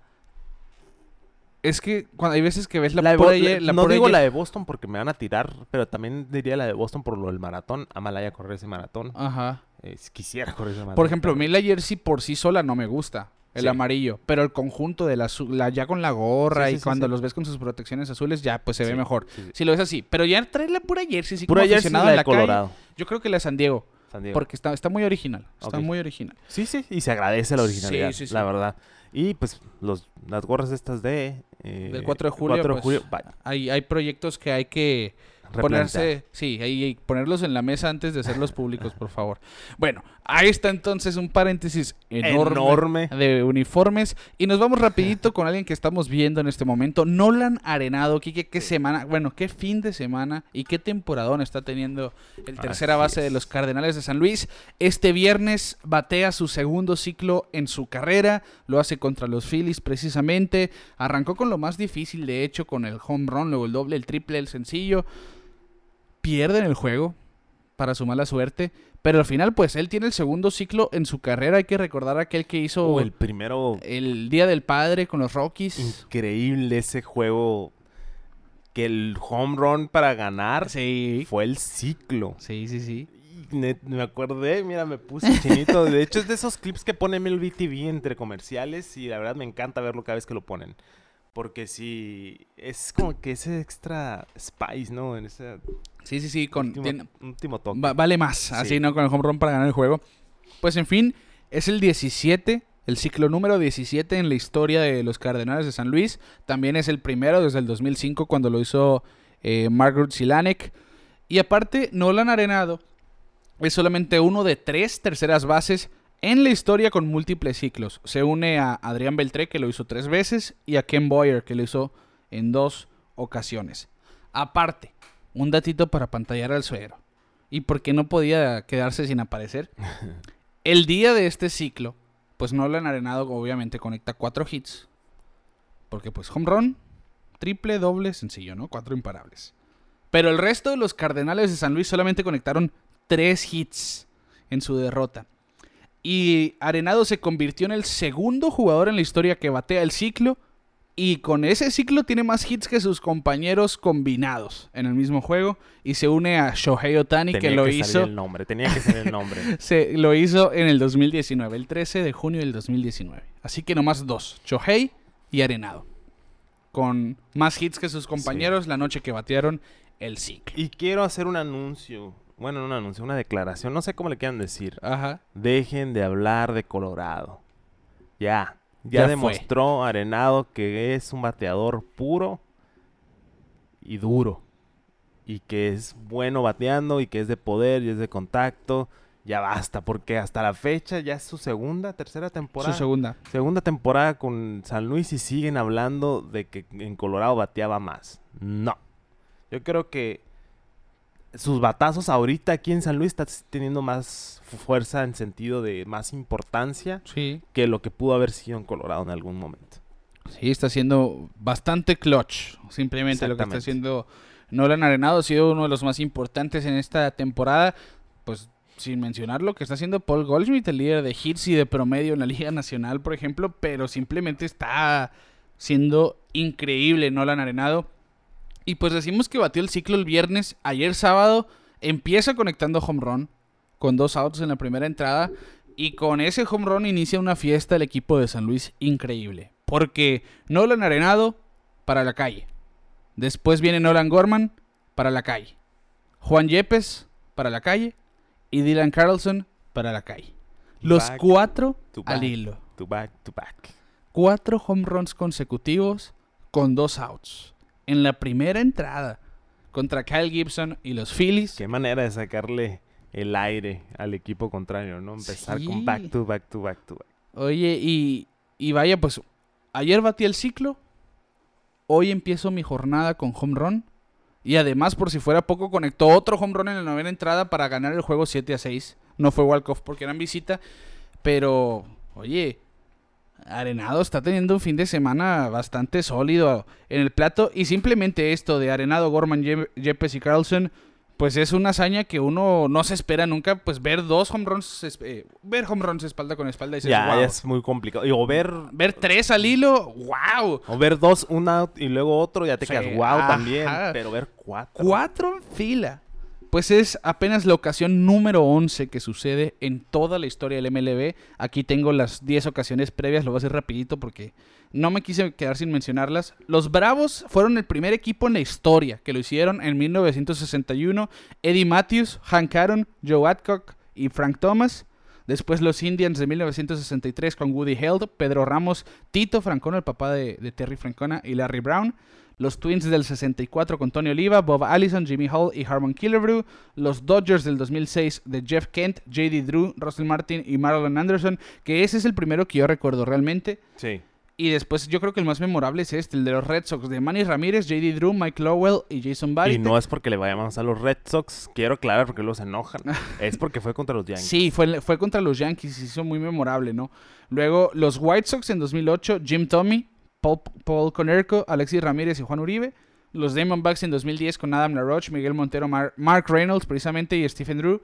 Speaker 2: Es que cuando hay veces que ves la,
Speaker 3: La la no digo la de Boston porque me van a tirar, pero también diría la de Boston por lo del maratón. Amalaya correr ese maratón.
Speaker 2: Ajá.
Speaker 3: Eh, si quisiera correr maratón.
Speaker 2: Por ejemplo, a mí la jersey por sí sola no me gusta. El
Speaker 3: Sí.
Speaker 2: amarillo. Pero el conjunto de la, ya con la gorra
Speaker 3: Sí, sí,
Speaker 2: y
Speaker 3: sí,
Speaker 2: cuando
Speaker 3: sí.
Speaker 2: los ves con sus protecciones azules, ya pues se ve
Speaker 3: Sí,
Speaker 2: mejor.
Speaker 3: sí, sí.
Speaker 2: Si lo ves así. Pero ya traer la pura jersey, sí,
Speaker 3: Pura
Speaker 2: como
Speaker 3: jersey la de
Speaker 2: la calle,
Speaker 3: Colorado.
Speaker 2: Yo creo que la de San Diego.
Speaker 3: San Diego.
Speaker 2: Porque está, está muy original. Está muy original.
Speaker 3: Sí, sí, y se agradece la originalidad,
Speaker 2: Sí, sí, sí.
Speaker 3: la verdad. Y pues los, las gorras estas de... eh,
Speaker 2: Del 4 de julio,
Speaker 3: 4 de
Speaker 2: pues,
Speaker 3: julio, vaya.
Speaker 2: Hay, hay proyectos que hay que, ponerse, sí, ahí, ponerlos en la mesa antes de hacerlos públicos, por favor. Bueno, ahí está entonces un paréntesis enorme, de uniformes. Y nos vamos rapidito con alguien que estamos viendo en este momento, Nolan Arenado, Kike, qué semana, bueno, qué fin de semana y qué temporadón está teniendo el tercera base de los Cardenales de San Luis. Este viernes batea su segundo ciclo en su carrera, lo hace contra los Phillies precisamente, arrancó con lo más difícil de hecho con el home run, luego el doble, el triple, el sencillo pierden el juego para su mala suerte. Pero al final, pues él tiene el segundo ciclo en su carrera. Hay que recordar aquel que hizo.
Speaker 3: Oh, el primero.
Speaker 2: El Día del Padre con los Rockies.
Speaker 3: Increíble ese juego. Que el home run para ganar
Speaker 2: sí.
Speaker 3: fue el ciclo.
Speaker 2: Sí, sí, sí.
Speaker 3: me acordé, mira, me puse chinito. De hecho, es de esos clips que pone MLB TV entre comerciales. Y la verdad me encanta verlo cada vez que lo ponen. Porque sí, es como que ese extra spice, ¿no? En ese
Speaker 2: sí, sí, sí, con
Speaker 3: último, toque.
Speaker 2: vale más, así, ¿no? Con el home run para ganar el juego. Pues en fin, es el 17, el ciclo número 17 en la historia de los Cardenales de San Luis. También es el primero desde el 2005 cuando lo hizo eh, Margaret Silanek. Y aparte, Nolan Arenado es solamente uno de tres terceras bases en la historia con múltiples ciclos. Se une a Adrián Beltré, que lo hizo tres veces, y a Ken Boyer, que lo hizo en dos ocasiones. Aparte, un datito para pantallar al suero. ¿Y por qué no podía quedarse sin aparecer? El día de este ciclo, pues Nolan Arenado obviamente conecta cuatro hits. Porque pues home run, triple, doble, sencillo, ¿no? Cuatro imparables. Pero el resto de los Cardenales de San Luis solamente conectaron tres hits en su derrota. Y Arenado se convirtió en el segundo jugador en la historia que batea el ciclo. Y con ese ciclo tiene más hits que sus compañeros combinados en el mismo juego. Y se une a Shohei Otani, que lo hizo.
Speaker 3: el nombre, tenía que ser el nombre.
Speaker 2: se lo hizo en el 2019, el 13 de junio del 2019. Así que nomás dos: Shohei y Arenado. Con más hits que sus compañeros la noche que batearon el ciclo.
Speaker 3: Y quiero hacer un anuncio bueno, no un anuncio, una declaración, no sé cómo le quieran decir.
Speaker 2: Ajá.
Speaker 3: Dejen de hablar de Colorado. Ya, ya, demostró Arenado que es un bateador puro y duro. Y que es bueno bateando y que es de poder y es de contacto. Ya basta, porque hasta la fecha ya es su segunda, tercera temporada.
Speaker 2: Su segunda.
Speaker 3: Segunda temporada con San Luis y siguen hablando de que en Colorado bateaba más. No. Yo creo que sus batazos ahorita aquí en San Luis está teniendo más fuerza en sentido de más importancia que lo que pudo haber sido en Colorado en algún momento.
Speaker 2: Sí, está siendo bastante clutch. Simplemente lo que está haciendo Nolan Arenado ha sido uno de los más importantes en esta temporada. Pues sin mencionar lo que está haciendo Paul Goldschmidt, el líder de hits y de promedio en la Liga Nacional, por ejemplo, pero simplemente está siendo increíble Nolan Arenado. Y pues decimos que batió el ciclo el viernes. Ayer sábado empieza conectando home run con dos outs en la primera entrada. Y con ese home run inicia una fiesta el equipo de San Luis increíble. Porque Nolan Arenado para la calle. Después viene Nolan Gorman para la calle. Juan Yepes para la calle. Y Dylan Carlson para la calle. Los cuatro al hilo.
Speaker 3: back, to back.
Speaker 2: Cuatro home runs consecutivos con dos outs en la primera entrada contra Kyle Gibson y los Phillies.
Speaker 3: Qué manera de sacarle el aire al equipo contrario, ¿no? Empezar con back to back to back to back.
Speaker 2: Oye, y, y vaya, pues ayer batí el ciclo. Hoy empiezo mi jornada con home run. Y además, por si fuera poco, conectó otro home run en la novena entrada para ganar el juego 7 a 6. No fue walk-off porque eran visita. Pero, oye, Arenado está teniendo un fin de semana bastante sólido en el plato y simplemente esto de Arenado, Gorman, Yepes y Carlson, pues es una hazaña que uno no se espera nunca, pues ver dos home runs, eh, ver home runs espalda con espalda y dices,
Speaker 3: ya, es muy complicado. o ver...
Speaker 2: Ver tres al hilo, wow.
Speaker 3: O ver dos, un out y luego otro, ya te quedas wow también, pero ver cuatro.
Speaker 2: Cuatro en fila pues es apenas la ocasión número 11 que sucede en toda la historia del MLB. Aquí tengo las 10 ocasiones previas, lo voy a hacer rapidito porque no me quise quedar sin mencionarlas. Los Bravos fueron el primer equipo en la historia que lo hicieron en 1961. Eddie Matthews, Hank Aaron, Joe Adcock y Frank Thomas. Después los Indians de 1963 con Woody Held, Pedro Ramos, Tito Francona, el papá de, de Terry Francona, y Larry Brown. Los Twins del 64 con Tony Oliva, Bob Allison, Jimmy Hall y Harmon Killebrew. Los Dodgers del 2006 de Jeff Kent, JD Drew, Russell Martin y Marlon Anderson, que ese es el primero que yo recuerdo realmente.
Speaker 3: Sí.
Speaker 2: Y después yo creo que el más memorable es este, el de los Red Sox, de Manny Ramírez, JD Drew, Mike Lowell y Jason Barry.
Speaker 3: Y no es porque le vayamos a los Red Sox, quiero aclarar porque los enojan. es porque fue contra los Yankees.
Speaker 2: Sí, fue, fue contra los Yankees, hizo muy memorable, ¿no? Luego los White Sox en 2008, Jim Tomey, Paul, Paul Conerco, Alexis Ramírez y Juan Uribe. Los Diamondbacks en 2010 con Adam LaRoche, Miguel Montero, Mar- Mark Reynolds precisamente y Stephen Drew.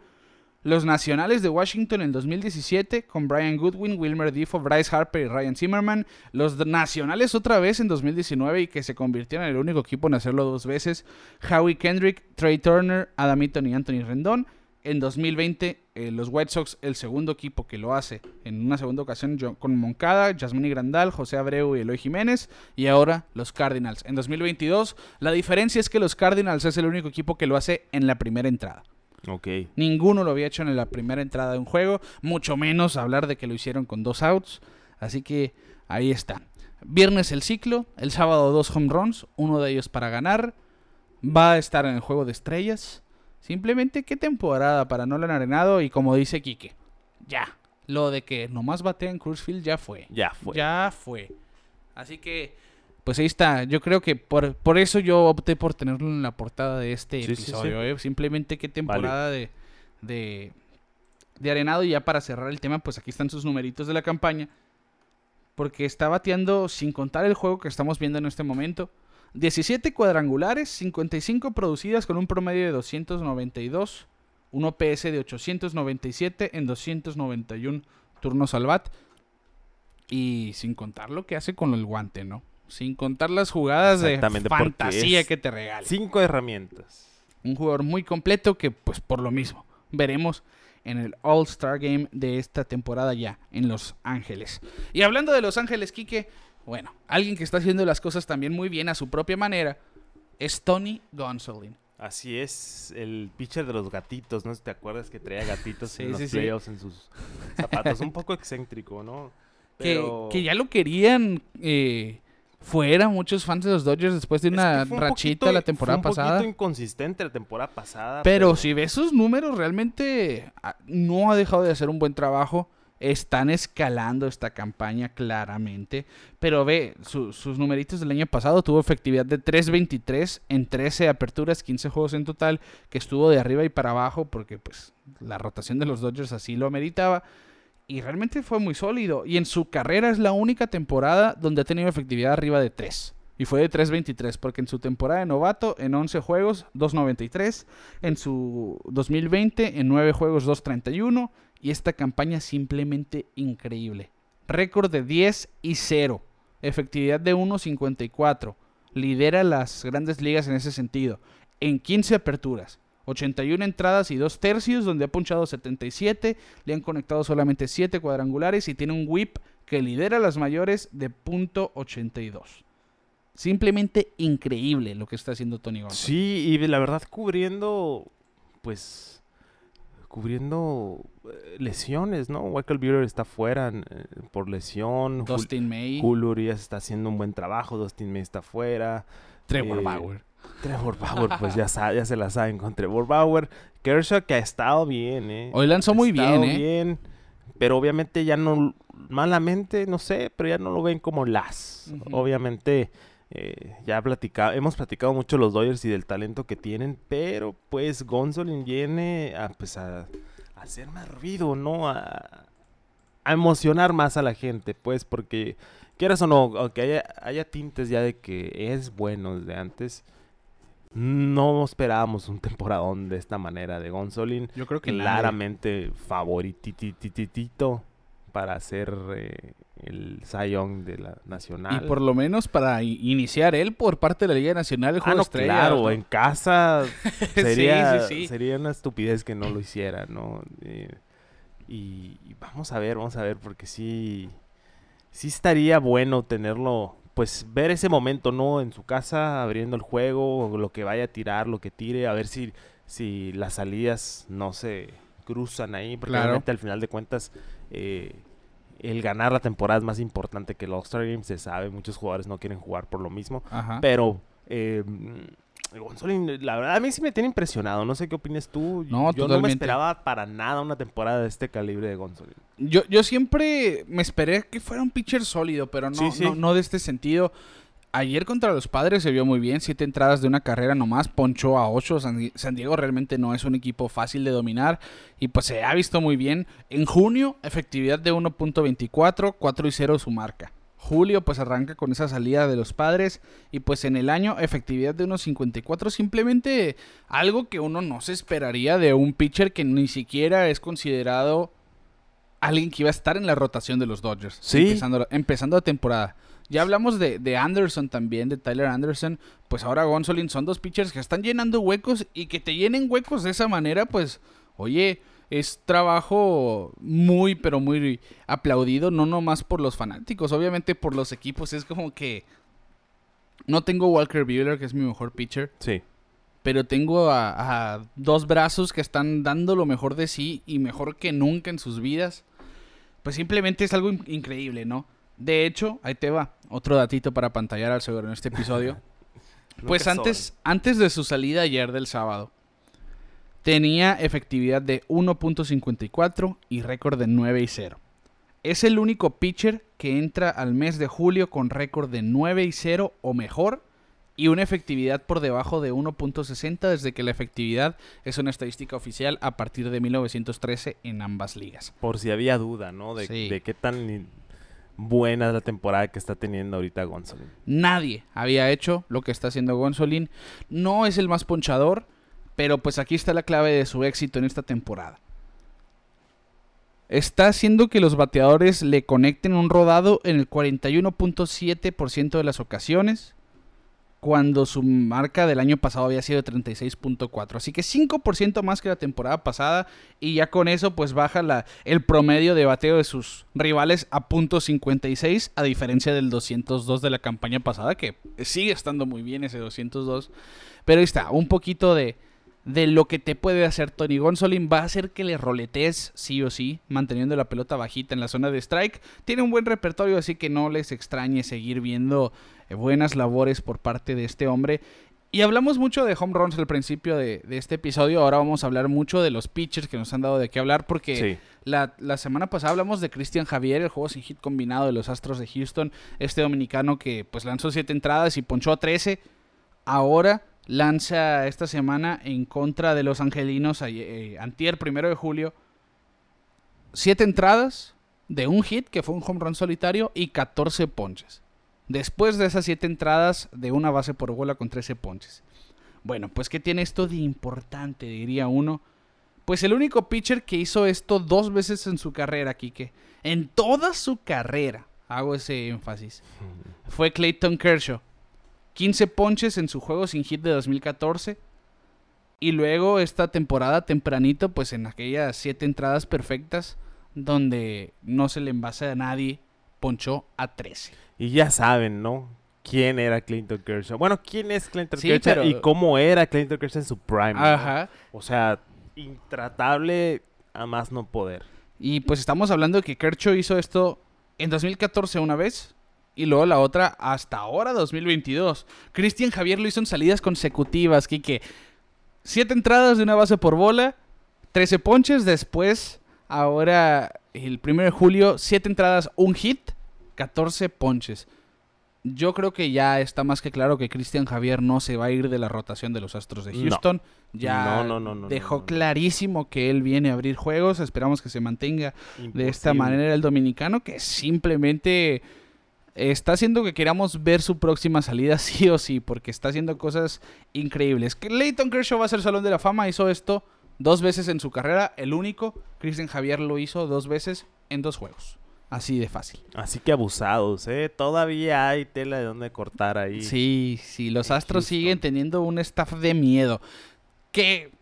Speaker 2: Los Nacionales de Washington en 2017 con Brian Goodwin, Wilmer Difo, Bryce Harper y Ryan Zimmerman. Los Nacionales otra vez en 2019 y que se convirtieron en el único equipo en hacerlo dos veces. Howie Kendrick, Trey Turner, Adam Eaton y Anthony Rendón. En 2020 eh, los White Sox, el segundo equipo que lo hace en una segunda ocasión yo- con Moncada, Jasmine Grandal, José Abreu y Eloy Jiménez. Y ahora los Cardinals. En 2022 la diferencia es que los Cardinals es el único equipo que lo hace en la primera entrada.
Speaker 3: Ok.
Speaker 2: Ninguno lo había hecho en la primera entrada de un juego, mucho menos hablar de que lo hicieron con dos outs. Así que ahí está. Viernes el ciclo, el sábado dos home runs, uno de ellos para ganar. Va a estar en el juego de estrellas. Simplemente qué temporada para Nolan Arenado y como dice Quique, ya. Lo de que nomás batea en Cruisefield ya fue.
Speaker 3: Ya fue.
Speaker 2: Ya fue. Así que, pues ahí está. Yo creo que por, por eso yo opté por tenerlo en la portada de este
Speaker 3: Sí, sí,
Speaker 2: episodio. ¿eh? Simplemente qué temporada de, de, de Arenado. Y ya para cerrar el tema, pues aquí están sus numeritos de la campaña. Porque está bateando, sin contar el juego que estamos viendo en este momento, 17 cuadrangulares, 55 producidas con un promedio de 292, un OPS de 897 en 291 turnos al bat. Y sin contar lo que hace con el guante, ¿no? Sin contar las jugadas de fantasía que te regala.
Speaker 3: Cinco herramientas.
Speaker 2: Un jugador muy completo que, pues por lo mismo, veremos en el All-Star Game de esta temporada ya en Los Ángeles. Y hablando de Los Ángeles, Quique, bueno, alguien que está haciendo las cosas también muy bien a su propia manera es Tony Gonsolin.
Speaker 3: Así es, el pitcher de los gatitos, ¿no? Si te acuerdas que traía gatitos
Speaker 2: Sí,
Speaker 3: en los
Speaker 2: sí, sí.
Speaker 3: playoffs en sus zapatos. Un poco excéntrico, ¿no?
Speaker 2: Que,
Speaker 3: Pero-
Speaker 2: que ya lo querían eh, fuera muchos fans de los Dodgers después de
Speaker 3: Es
Speaker 2: una
Speaker 3: que
Speaker 2: rachita
Speaker 3: poquito-
Speaker 2: la temporada
Speaker 3: fue un
Speaker 2: pasada.
Speaker 3: poquito inconsistente la temporada pasada.
Speaker 2: Pero si ves sus números, realmente ah, no ha dejado de hacer un buen trabajo. Están escalando esta campaña claramente. Pero ve, su- sus numeritos del año pasado tuvo efectividad de 3.23 en 13 aperturas, 15 juegos en total, que estuvo de arriba y para abajo porque pues la rotación de los Dodgers así lo ameritaba. Y realmente fue muy sólido. Y en su carrera es la única temporada donde ha tenido efectividad arriba de 3. Y fue de 3.23, porque en su temporada de novato, en 11 juegos, 2.93. En su 2020, en 9 juegos, 2.31. Y esta campaña simplemente increíble. Récord de 10 y 0. Efectividad de 1.54. Lidera las grandes ligas en ese sentido. En 15 aperturas. 81 entradas y 2 tercios, donde ha punchado 77, le han conectado solamente 7 cuadrangulares y tiene un whip que lidera las mayores de .82. Simplemente increíble lo que está haciendo Tony González.
Speaker 3: Sí, y la verdad cubriendo, pues, cubriendo eh, lesiones, ¿no? Michael Buehler está fuera eh, por lesión. Jul-
Speaker 2: Dustin May,
Speaker 3: Julio Urias está haciendo un buen trabajo, Dustin May está fuera.
Speaker 2: Trevor
Speaker 3: eh,
Speaker 2: Bauer.
Speaker 3: Trevor Bauer, pues ya, se la saben con Trevor Bauer. Kershaw que ha estado bien, ¿eh?
Speaker 2: Hoy lanzó muy
Speaker 3: Ha
Speaker 2: bien, ¿eh?
Speaker 3: bien, pero obviamente ya no, malamente, no sé, pero ya no lo ven como las. Obviamente, eh, ya platicado, hemos platicado mucho los Dodgers y del talento que tienen, pero pues Gonzolin viene a, pues, a, a hacer más ruido, ¿no? A, a emocionar más a la gente, pues, porque quieras o no, aunque haya, haya tintes ya de que es bueno desde antes, no esperábamos un temporadón de esta manera de Gonzolin
Speaker 2: Yo creo que nadie.
Speaker 3: claramente favoritititito para ser eh, el Young de la Nacional.
Speaker 2: Y por lo menos para iniciar él por parte de la Liga Nacional el
Speaker 3: Ah,
Speaker 2: juego
Speaker 3: no,
Speaker 2: de estrellas,
Speaker 3: claro,
Speaker 2: ¿no?
Speaker 3: en casa sería,
Speaker 2: sí, sí.
Speaker 3: sería una estupidez que no lo hiciera, ¿no? Eh, y, y vamos a ver, vamos a ver, porque sí, sí estaría bueno tenerlo, pues ver ese momento, ¿no? En su casa, abriendo el juego, lo que vaya a tirar, lo que tire, a ver si, si las salidas no se cruzan ahí, porque
Speaker 2: Claro.
Speaker 3: obviamente al final de cuentas eh, el ganar la temporada es más importante que el All-Star Game, se sabe, muchos jugadores no quieren jugar por lo mismo,
Speaker 2: Ajá.
Speaker 3: pero Eh, Gonzolin, la verdad, a mí sí me tiene impresionado. No sé qué opinas tú.
Speaker 2: No,
Speaker 3: Yo no me esperaba para nada una temporada de este calibre de Gonzolin.
Speaker 2: Yo, yo siempre me esperé que fuera un pitcher sólido, pero no,
Speaker 3: Sí, sí.
Speaker 2: no, no de este sentido. Ayer contra los padres se vio muy bien, siete entradas de una carrera nomás, ponchó a ocho. San, Di- San Diego realmente no es un equipo fácil de dominar y pues se ha visto muy bien. En junio, efectividad de 1.24, 4 y 0 su marca. Julio pues arranca con esa salida de los padres y pues en el año efectividad de 1.54, simplemente algo que uno no se esperaría de un pitcher que ni siquiera es considerado alguien que iba a estar en la rotación de los Dodgers.
Speaker 3: Sí.
Speaker 2: Empezando, empezando la temporada. Ya hablamos de, de Anderson también, de Tyler Anderson. Pues ahora Gonsolin son dos pitchers que están llenando huecos y que te llenen huecos de esa manera, pues, oye, es trabajo muy, pero muy aplaudido, no nomás por los fanáticos, obviamente por los equipos. Es como que no tengo Walker Buehler, que es mi mejor pitcher
Speaker 3: Sí.
Speaker 2: pero tengo a, a dos brazos que están dando lo mejor de sí y mejor que nunca en sus vidas. Pues simplemente es algo in- increíble, ¿no? De hecho, ahí te va, otro datito para pantallar al seguro en este episodio. pues antes, antes de su salida ayer del sábado, tenía efectividad de 1.54 y récord de 9 y 0. Es el único pitcher que entra al mes de julio con récord de 9 y 0 o mejor y una efectividad por debajo de 1.60 desde que la efectividad es una estadística oficial a partir de 1913 en ambas ligas.
Speaker 3: Por si había duda, ¿no? De,
Speaker 2: Sí.
Speaker 3: de qué tan buena la temporada que está teniendo ahorita Gonzolin.
Speaker 2: Nadie había hecho lo que está haciendo Gonzolin. No es el más ponchador, pero pues aquí está la clave de su éxito en esta temporada. Está haciendo que los bateadores le conecten un rodado en el 41.7% de las ocasiones, cuando su marca del año pasado había sido de 36.4. Así que 5% más que la temporada pasada y ya con eso pues baja la, el promedio de bateo de sus rivales a .56 a diferencia del 202 de la campaña pasada que sigue estando muy bien ese 202. Pero ahí está, un poquito de, de lo que te puede hacer Tony Gonsolin va a hacer que le roletees sí o sí, manteniendo la pelota bajita en la zona de strike. Tiene un buen repertorio, así que no les extrañe seguir viendo eh, buenas labores por parte de este hombre. Y hablamos mucho de home runs al principio de, de este episodio, ahora vamos a hablar mucho de los pitchers que nos han dado de qué hablar porque...
Speaker 3: Sí.
Speaker 2: La, la semana pasada hablamos de Cristian Javier, el juego sin hit combinado de los Astros de Houston, este dominicano que pues lanzó 7 entradas y ponchó a 13. Ahora lanza esta semana en contra de los Angelinos, eh, antier, primero de julio, 7 entradas de un hit, que fue un home run solitario, y 14 ponches. Después de esas 7 entradas de una base por bola con 13 ponches. Bueno, pues ¿qué tiene esto de importante, diría uno? Pues el único pitcher que hizo esto dos veces en su carrera, Kike. En toda su carrera, hago ese énfasis, fue Clayton Kershaw. 15 ponches en su juego sin hit de 2014. Y luego esta temporada tempranito, pues en aquellas 7 entradas perfectas, donde no se le envase a nadie, ponchó a 13.
Speaker 3: Y ya saben, ¿no? ¿Quién era Clinton Kershaw? Bueno, ¿quién es Clinton
Speaker 2: Sí,
Speaker 3: Kershaw
Speaker 2: pero-
Speaker 3: y cómo era Clinton Kershaw en su prime? ¿no?
Speaker 2: Ajá.
Speaker 3: O sea, intratable a más no poder.
Speaker 2: Y pues estamos hablando de que Kershaw hizo esto en 2014 una vez y luego la otra hasta ahora 2022. Cristian Javier lo hizo en salidas consecutivas, Kike. Siete entradas de una base por bola, 13 ponches, después ahora el 1 de julio, siete entradas, un hit, 14 ponches. Yo creo que ya está más que claro que Cristian Javier no se va a ir de la rotación de los Astros de. Houston. Ya
Speaker 3: No, no, no, no,
Speaker 2: dejó clarísimo que él viene a abrir juegos. Esperamos que se mantenga de esta manera el dominicano, que simplemente está haciendo que queramos ver su próxima salida sí o sí, porque está haciendo cosas increíbles. Leighton Kershaw va a ser Salón de la Fama, hizo esto dos veces en su carrera, el único. Christian Javier lo hizo dos veces en dos juegos. Así de fácil.
Speaker 3: Así que abusados, ¿eh? Todavía hay tela de donde cortar ahí.
Speaker 2: Sí, sí, los Astros
Speaker 3: Houston.
Speaker 2: siguen teniendo un staff de miedo. Que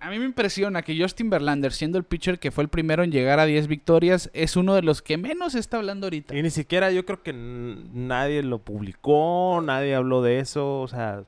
Speaker 2: a mí me impresiona que Justin Verlander, siendo el pitcher que fue el primero en llegar a 10 victorias, es uno de los que menos está hablando ahorita.
Speaker 3: Y ni siquiera yo creo que nadie lo publicó, nadie habló de eso, o sea,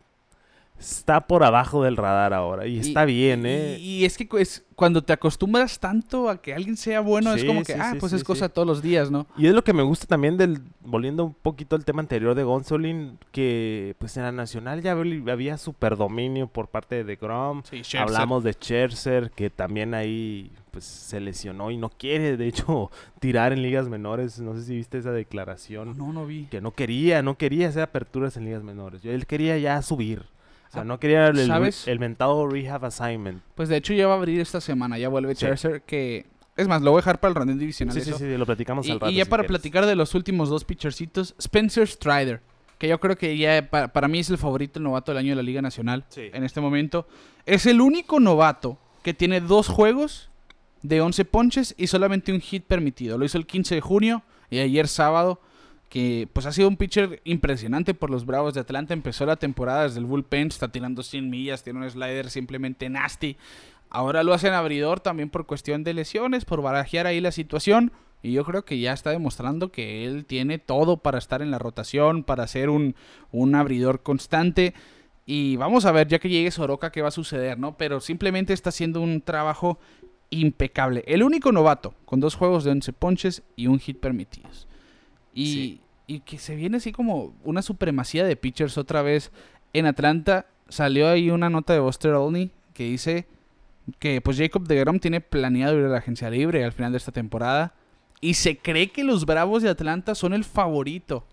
Speaker 3: está por abajo del radar ahora. Y, está bien, ¿eh?
Speaker 2: Y, es que es, cuando te acostumbras tanto a que alguien sea bueno, es como que, ah, pues es cosa todos los días, ¿no?
Speaker 3: Y es lo que me gusta también del, volviendo un poquito al tema anterior de Gonzolin, que pues en la Nacional ya había super dominio por parte de Grom. Hablamos de Scherzer, que también ahí pues se lesionó y no quiere, de hecho, tirar en ligas menores. No sé si viste esa declaración.
Speaker 2: No, no vi.
Speaker 3: Que no quería, no quería hacer aperturas en ligas menores. Él quería ya subir. O sea, no quería el, el, mentado rehab assignment.
Speaker 2: Pues de hecho ya va a abrir esta semana, ya vuelve sí. que... Es más, lo voy a dejar para el random divisional.
Speaker 3: Sí, sí, sí, lo platicamos
Speaker 2: y,
Speaker 3: al rato.
Speaker 2: Y ya para platicar de los últimos dos pitchercitos, Spencer Strider, que yo creo que ya para, mí es el favorito, el novato del año de la Liga Nacional en este momento. Es el único novato que tiene dos juegos de 11 ponches y solamente un hit permitido. Lo hizo el 15 de junio y ayer sábado que pues ha sido un pitcher impresionante por los Bravos de Atlanta. Empezó la temporada desde el bullpen, está tirando 100 millas, tiene un slider simplemente nasty. Ahora lo hacen abridor también por cuestión de lesiones, por barajear ahí la situación. Y yo creo que ya está demostrando que él tiene todo para estar en la rotación, para ser un, un abridor constante. Y vamos a ver, ya que llegue Soroka, qué va a suceder, ¿no? Pero simplemente está haciendo un trabajo impecable. El único novato, con dos juegos de 11 ponches y un hit permitidos. Y, que se viene así como una supremacía de pitchers otra vez. En Atlanta salió ahí una nota de Buster Olney que dice que pues Jacob de Grom tiene planeado ir a la agencia libre al final de esta temporada. Y se cree que los Bravos de Atlanta son el favorito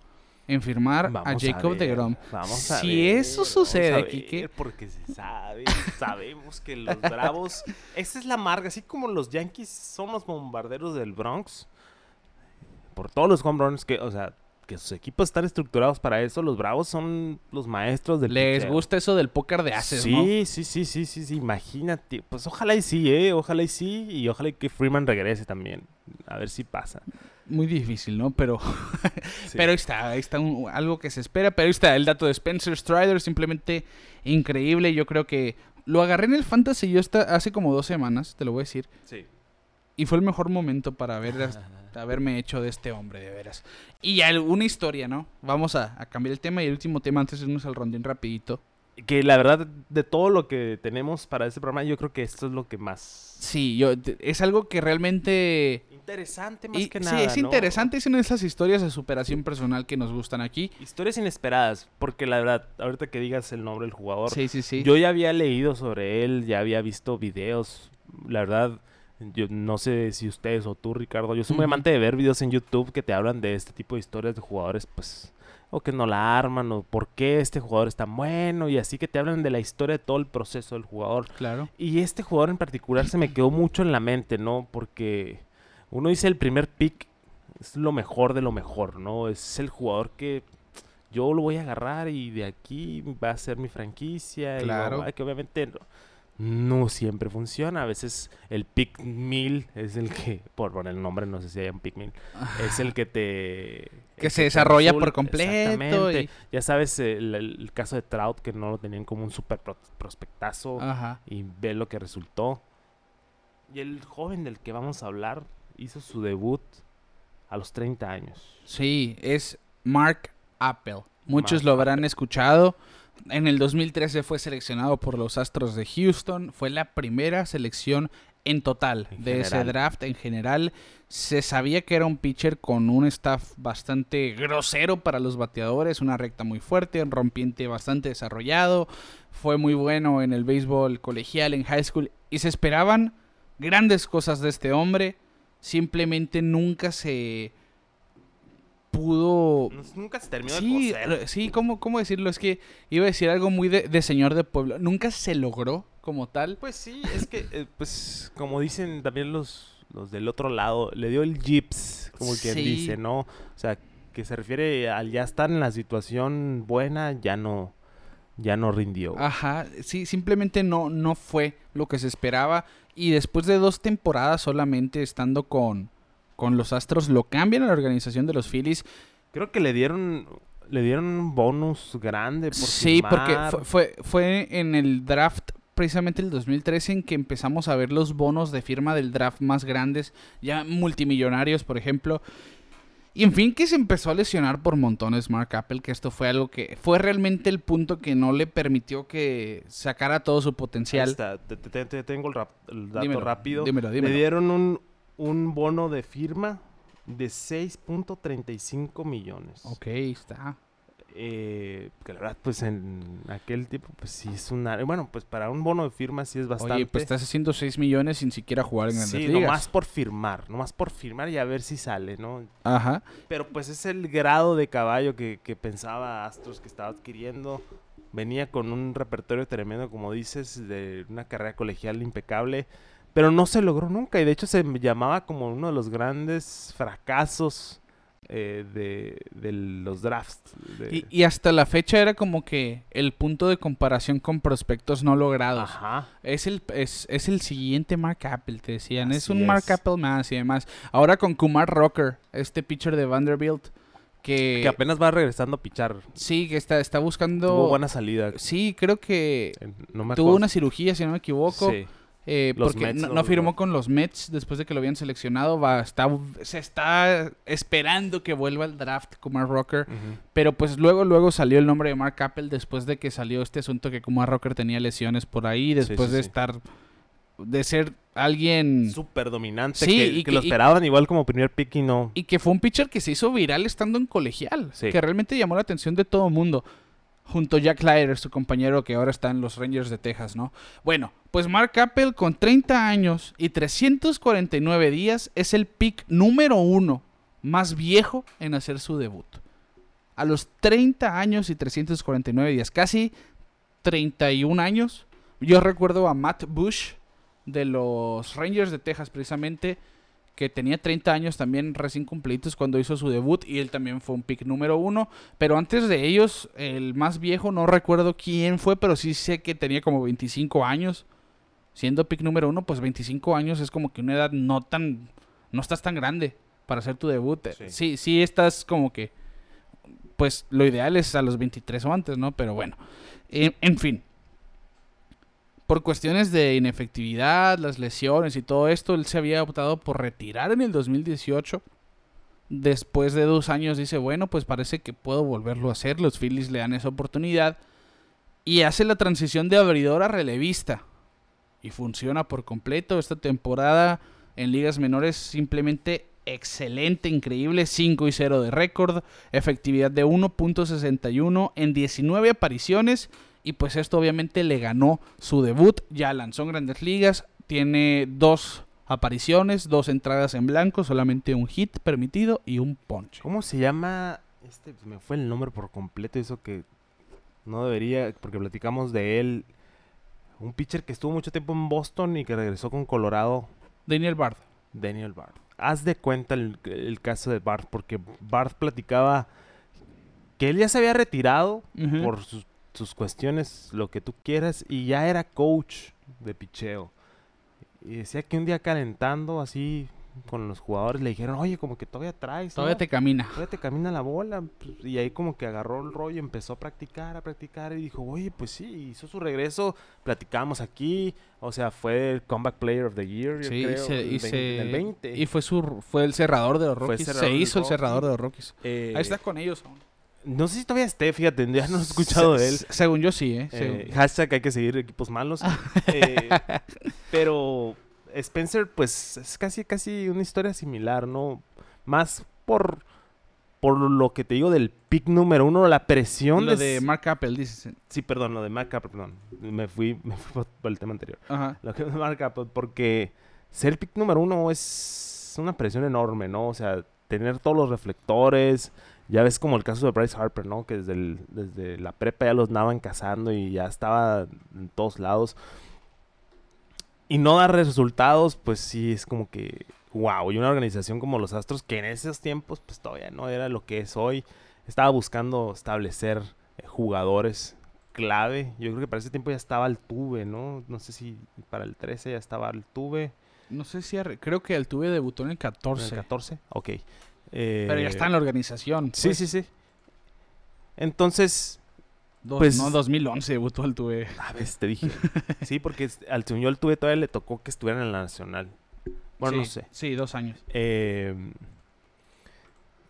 Speaker 2: en firmar a Jacob de Grom.
Speaker 3: Vamos a
Speaker 2: si eso sucede, Kike.
Speaker 3: Porque se sabe, sabemos que los Bravos. Esa es la marca. Así como los Yankees son los bombarderos del Bronx por todos los home runs que, o sea, que sus equipos están estructurados para eso. Los Bravos son los maestros del
Speaker 2: Les gusta eso del póker de ases,
Speaker 3: sí,
Speaker 2: ¿no?
Speaker 3: Sí, sí, sí, sí, sí, imagínate. Pues ojalá y sí, ¿eh? Ojalá y sí. Y ojalá que Freeman regrese también. A ver si pasa.
Speaker 2: Muy difícil, ¿no? Pero, pero ahí está, ahí está algo que se espera. Pero ahí está el dato de Spencer Strider, simplemente increíble. Yo creo que lo agarré en el Fantasy yo hasta hace como dos semanas, te lo voy a decir.
Speaker 3: Sí.
Speaker 2: Y fue el mejor momento para ver haberme hecho de este hombre, de veras. Y alguna historia, ¿no? Vamos a, cambiar el tema y el último tema antes de irnos al rondín rapidito.
Speaker 3: Que la verdad, de todo lo que tenemos para este programa, yo creo que esto es lo que más...
Speaker 2: Sí, yo, es algo que realmente...
Speaker 3: Interesante más que nada,
Speaker 2: Sí, es interesante, es una de esas historias de superación personal que nos gustan aquí.
Speaker 3: Historias inesperadas, porque la verdad, ahorita que digas el nombre del jugador...
Speaker 2: Sí, sí, sí.
Speaker 3: Yo ya había leído sobre él, ya había visto videos, la verdad yo no sé si ustedes o tú, Ricardo, yo soy muy amante de ver videos en YouTube que te hablan de este tipo de historias de jugadores, pues, o que no la arman, o por qué este jugador es tan bueno, y así que te hablan de la historia de todo el proceso del jugador.
Speaker 2: Claro.
Speaker 3: Y este jugador en particular se me quedó mucho en la mente, ¿no? Porque uno dice el primer pick es lo mejor de lo mejor, ¿no? Es el jugador que yo lo voy a agarrar y de aquí va a ser mi franquicia.
Speaker 2: Claro.
Speaker 3: Y que obviamente no siempre funciona. A veces el pick 1000 es el que, por poner el nombre, no sé si hay un pick 1000, es el que te...
Speaker 2: Que se desarrolla por completo.
Speaker 3: Ya sabes, el, caso de Trout, que no lo tenían como un super prospectazo y ve lo que resultó. Y el joven del que vamos a hablar hizo su debut a los 30 años.
Speaker 2: Sí, es Mark Apple. Muchos lo habrán escuchado. En el 2013 fue seleccionado por los Astros de Houston. Fue la primera selección en total de ese draft en general. Se sabía que era un pitcher con un staff bastante grosero para los bateadores, una recta muy fuerte, un rompiente bastante desarrollado. Fue muy bueno en el béisbol colegial, en high school. Y se esperaban grandes cosas de este hombre. Simplemente nunca se pudo...
Speaker 3: Nunca se terminó
Speaker 2: sí,
Speaker 3: de
Speaker 2: Sí, ¿cómo, ¿cómo decirlo? Es que iba a decir algo muy de, señor de pueblo. Nunca se logró como tal.
Speaker 3: Pues sí, es que, eh, pues, como dicen también los, los del otro lado, le dio el jips, como quien dice, ¿no? O sea, que se refiere al ya estar en la situación buena, ya no ya no rindió.
Speaker 2: Ajá, sí, simplemente no, no fue lo que se esperaba. Y después de dos temporadas solamente estando con, con los Astros lo cambian a la organización de los Phillies.
Speaker 3: Creo que le dieron le dieron un bonus grande por
Speaker 2: Sí, porque fue, fue, en el draft precisamente el 2013 en que empezamos a ver los bonos de firma del draft más grandes, ya multimillonarios, por ejemplo. Y en fin, que se empezó a lesionar por montones Mark Apple, que esto fue algo que fue realmente el punto que no le permitió que sacara todo su
Speaker 3: Ahí
Speaker 2: potencial.
Speaker 3: está, te, te- te tengo el, rap- el dato
Speaker 2: Dímelo,
Speaker 3: rápido.
Speaker 2: dímelo,
Speaker 3: Le
Speaker 2: dímelo.
Speaker 3: dieron un, un bono de firma de 6.35 millones.
Speaker 2: Ok, está.
Speaker 3: Eh, que la verdad, pues en aquel tiempo, pues sí es una... Bueno, pues para un bono de firma sí es bastante.
Speaker 2: Oye, pues estás haciendo 6 millones sin siquiera jugar en grandes
Speaker 3: Sí,
Speaker 2: ligas.
Speaker 3: nomás por firmar, nomás por firmar y a ver si sale, ¿no?
Speaker 2: Ajá.
Speaker 3: Pero pues es el grado de caballo que, que pensaba Astros que estaba adquiriendo. Venía con un repertorio tremendo, como dices, de una carrera colegial impecable, pero no se logró nunca y de hecho se llamaba como uno de los grandes fracasos eh, de, de los drafts. de-
Speaker 2: Y, y hasta la fecha era como que el punto de comparación con prospectos no logrados.
Speaker 3: Ajá.
Speaker 2: Es el, es, es el siguiente Mark Apple, te decían. es un Mark
Speaker 3: es.
Speaker 2: Apple más y demás. Ahora con Kumar Rocker, este pitcher de Vanderbilt, que,
Speaker 3: Que apenas va regresando a pichar.
Speaker 2: sí, que está, está buscando...
Speaker 3: Tuvo buena salida.
Speaker 2: Sí, creo que
Speaker 3: No me
Speaker 2: tuvo una cirugía, si no me equivoco.
Speaker 3: Sí.
Speaker 2: Eh, porque no, firmó con los Mets después de que lo habían seleccionado. Va, está, se está esperando que vuelva al draft Kumar Rocker. Pero pues luego, luego salió el nombre de Mark Apple después de que salió este asunto que Kumar Rocker tenía lesiones por ahí, después
Speaker 3: sí,
Speaker 2: de
Speaker 3: sí.
Speaker 2: estar, de ser alguien...
Speaker 3: Súper dominante.
Speaker 2: Sí,
Speaker 3: que,
Speaker 2: y
Speaker 3: que
Speaker 2: que-
Speaker 3: lo
Speaker 2: y-
Speaker 3: esperaban igual como primer pick y no.
Speaker 2: Y que fue un pitcher que se hizo viral estando en colegial,
Speaker 3: Sí.
Speaker 2: que realmente llamó la atención de todo el mundo. Junto a Jack Leiter, su compañero que ahora está en los Rangers de Texas, ¿no? Bueno, pues Mark Apple con 30 años y 349 días es el pick número uno más viejo en hacer su debut. A los 30 años y 349 días, casi 31 años. Yo recuerdo a Matt Bush de los Rangers de Texas precisamente, que tenía 30 años también recién cumplidos cuando hizo su debut y él también fue un pick número uno. Pero antes de ellos, el más viejo, no recuerdo quién fue, pero sí sé que tenía como 25 años. Siendo pick número uno, pues 25 años es como que una edad no tan... No estás tan grande para hacer tu debut.
Speaker 3: Sí.
Speaker 2: Sí, sí, estás como que... Pues lo ideal es a los 23 o antes, ¿no? Pero bueno. En, en fin. Por cuestiones de inefectividad, las lesiones y todo esto, él se había optado por retirar en el 2018. Después de dos años dice, bueno, pues parece que puedo volverlo a hacer. Los Phillies le dan esa oportunidad. Y hace la transición de abridor a relevista. Y funciona por completo. Esta temporada en ligas menores simplemente excelente, increíble. 5 y 0 de récord. Efectividad de 1.61 en 19 apariciones. Y pues esto obviamente le ganó su debut. Ya lanzó en grandes ligas. Tiene dos apariciones, dos entradas en blanco, solamente un hit permitido y un ponche.
Speaker 3: ¿Cómo se llama? Este, me fue el nombre por completo, eso que no debería, porque platicamos de él. Un pitcher que estuvo mucho tiempo en Boston y que regresó con Colorado,
Speaker 2: Daniel Bard.
Speaker 3: Daniel Bard. Haz de cuenta el, el caso de Bard, porque Bard platicaba que él ya se había retirado por sus, sus cuestiones, lo que tú quieras, y ya era coach de picheo. Y decía que un día calentando así con los jugadores le dijeron, oye, como que todavía traes.
Speaker 2: Todavía
Speaker 3: ¿no?
Speaker 2: te camina.
Speaker 3: todavía te camina la bola. pues, Y ahí como que agarró el rollo, empezó a practicar, a practicar y dijo, oye, pues sí, hizo su regreso, platicamos aquí, o sea, fue el Comeback Player of the Year, yo
Speaker 2: Sí, y
Speaker 3: creo,
Speaker 2: se- y
Speaker 3: 20
Speaker 2: se-
Speaker 3: en el 20.
Speaker 2: Y fue su fue el cerrador de los Rockies. Se hizo el cerrador de los Rockies.
Speaker 3: Eh,
Speaker 2: Ahí está con ellos aún.
Speaker 3: No sé si todavía esté, fíjate, ya no he escuchado
Speaker 2: Se-
Speaker 3: de él.
Speaker 2: se- Según yo sí, ¿eh?
Speaker 3: Eh, hashtag hay que seguir equipos malos. Eh, pero Spencer, pues es casi, casi una historia similar, ¿no? Más por, por lo que te digo del pick número uno, la presión
Speaker 2: Lo
Speaker 3: de...
Speaker 2: de Mark Apple, dices.
Speaker 3: Sí, perdón, lo de Mark Apple, perdón. Me fui, me fui por- por el tema anterior.
Speaker 2: Ajá.
Speaker 3: Lo que es Mark Apple, porque ser pick número uno es una presión enorme, ¿no? O sea, tener todos los reflectores. Ya ves como el caso de Bryce Harper, ¿no? Que desde, el- desde la prepa ya los andaban cazando y ya estaba en todos lados. Y no dar resultados, pues sí, es como que, wow. Y una organización como los Astros, que en esos tiempos, pues todavía no era lo que es hoy, estaba buscando establecer eh, jugadores clave. Yo creo que para ese tiempo ya estaba Altuve, ¿no? No sé si para el 13 ya estaba Altuve.
Speaker 2: No sé si creo que el tuve debutó en el
Speaker 3: ¿En
Speaker 2: 14.
Speaker 3: el 14? Ok.
Speaker 2: Pero ya está en la organización.
Speaker 3: Sí,
Speaker 2: pues.
Speaker 3: sí, sí. Entonces,
Speaker 2: Dos-
Speaker 3: pues-
Speaker 2: no, 2011 debutó el tuve.
Speaker 3: a ver, te dije. sí, porque al señor Altuve todavía le tocó que estuviera en la Nacional. Bueno, no
Speaker 2: Sí,
Speaker 3: sé.
Speaker 2: Sí, dos años.
Speaker 3: Eh,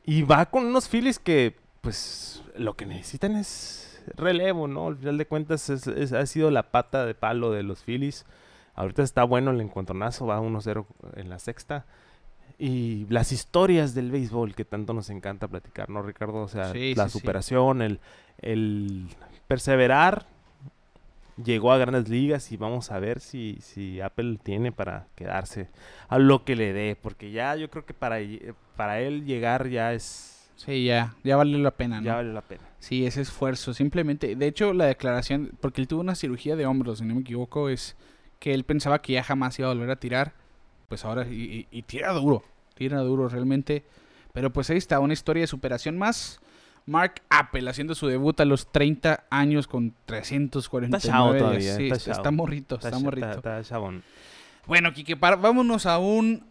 Speaker 3: Y va con unos Phillies que, pues, lo que necesitan es relevo, ¿no? Al final de cuentas es- es- ha sido la pata de palo de los Phillies. Ahorita está bueno el encontronazo, va 1-0 en la sexta. Y las historias del béisbol que tanto nos encanta platicar, ¿no, Ricardo? O sea,
Speaker 2: Sí,
Speaker 3: la
Speaker 2: sí, sí.
Speaker 3: superación, el, el perseverar. Llegó a grandes ligas y vamos a ver si, si Apple tiene para quedarse a lo que le dé. Porque ya yo creo que para, para él llegar ya es...
Speaker 2: Sí, ya, ya vale la pena, ¿no?
Speaker 3: Ya vale la pena.
Speaker 2: Sí, ese esfuerzo, simplemente. De hecho, la declaración, porque él tuvo una cirugía de hombros, si no me equivoco, es que él pensaba que ya jamás iba a volver a tirar. Pues ahora, y, y- y tira duro, tira duro realmente. Pero pues ahí está, una historia de superación más. Mark Apple haciendo su debut a los 30 años con 349
Speaker 3: Está chavo todavía,
Speaker 2: Sí,
Speaker 3: está
Speaker 2: está,
Speaker 3: chavo.
Speaker 2: está morrito, está, morrito.
Speaker 3: está chabón.
Speaker 2: Bueno, Kike, vámonos a un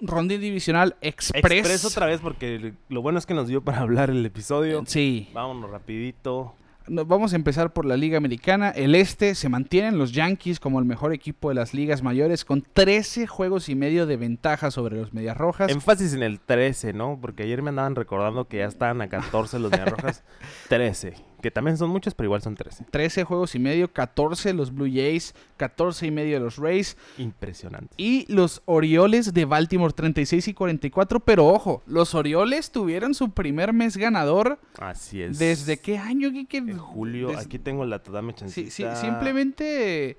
Speaker 2: rondín divisional express.
Speaker 3: Express otra vez porque lo bueno es que nos dio para hablar el episodio.
Speaker 2: Sí.
Speaker 3: Vámonos rapidito.
Speaker 2: Vamos a empezar por la Liga Americana. El este se mantienen los Yankees como el mejor equipo de las ligas mayores con 13 juegos y medio de ventaja sobre los Medias Rojas.
Speaker 3: Énfasis en el 13, ¿no? Porque ayer me andaban recordando que ya estaban a 14 los Medias Rojas. 13. Que también son muchos, pero igual son 13.
Speaker 2: 13 juegos y medio, 14 los Blue Jays, 14 y medio los Rays
Speaker 3: Impresionante.
Speaker 2: y los Orioles de Baltimore 36 y 44. Pero ojo, los Orioles tuvieron su primer mes ganador.
Speaker 3: Así es.
Speaker 2: ¿Desde qué año, Kike?
Speaker 3: En julio. Aquí tengo la dame
Speaker 2: Sí, sí,
Speaker 3: chancita.
Speaker 2: simplemente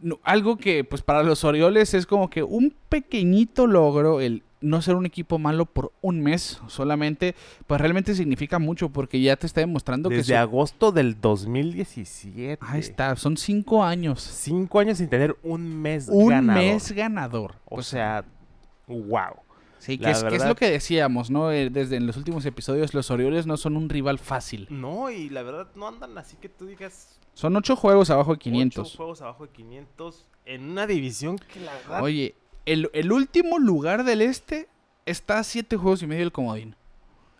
Speaker 2: no, algo que pues para los Orioles es como que un pequeñito logro el no ser un equipo malo por un mes solamente, pues realmente significa mucho porque ya te está demostrando que
Speaker 3: Desde
Speaker 2: su-
Speaker 3: agosto del 2017.
Speaker 2: ahí está, son cinco años,
Speaker 3: Cinco años sin tener un mes
Speaker 2: un
Speaker 3: ganador.
Speaker 2: mes ganador.
Speaker 3: O
Speaker 2: Pues,
Speaker 3: sea, wow.
Speaker 2: sí, que es, que es
Speaker 3: verdad-
Speaker 2: lo que decíamos, ¿no? Eh, Desde en los últimos episodios los Orioles no son un rival fácil.
Speaker 3: No, y la verdad no andan así que tú digas
Speaker 2: Son ocho juegos abajo de
Speaker 3: 500
Speaker 2: 500.
Speaker 3: juegos abajo de 500 en una división que la verdad
Speaker 2: Oye, el, el último lugar del este está a siete juegos y medio del comodín.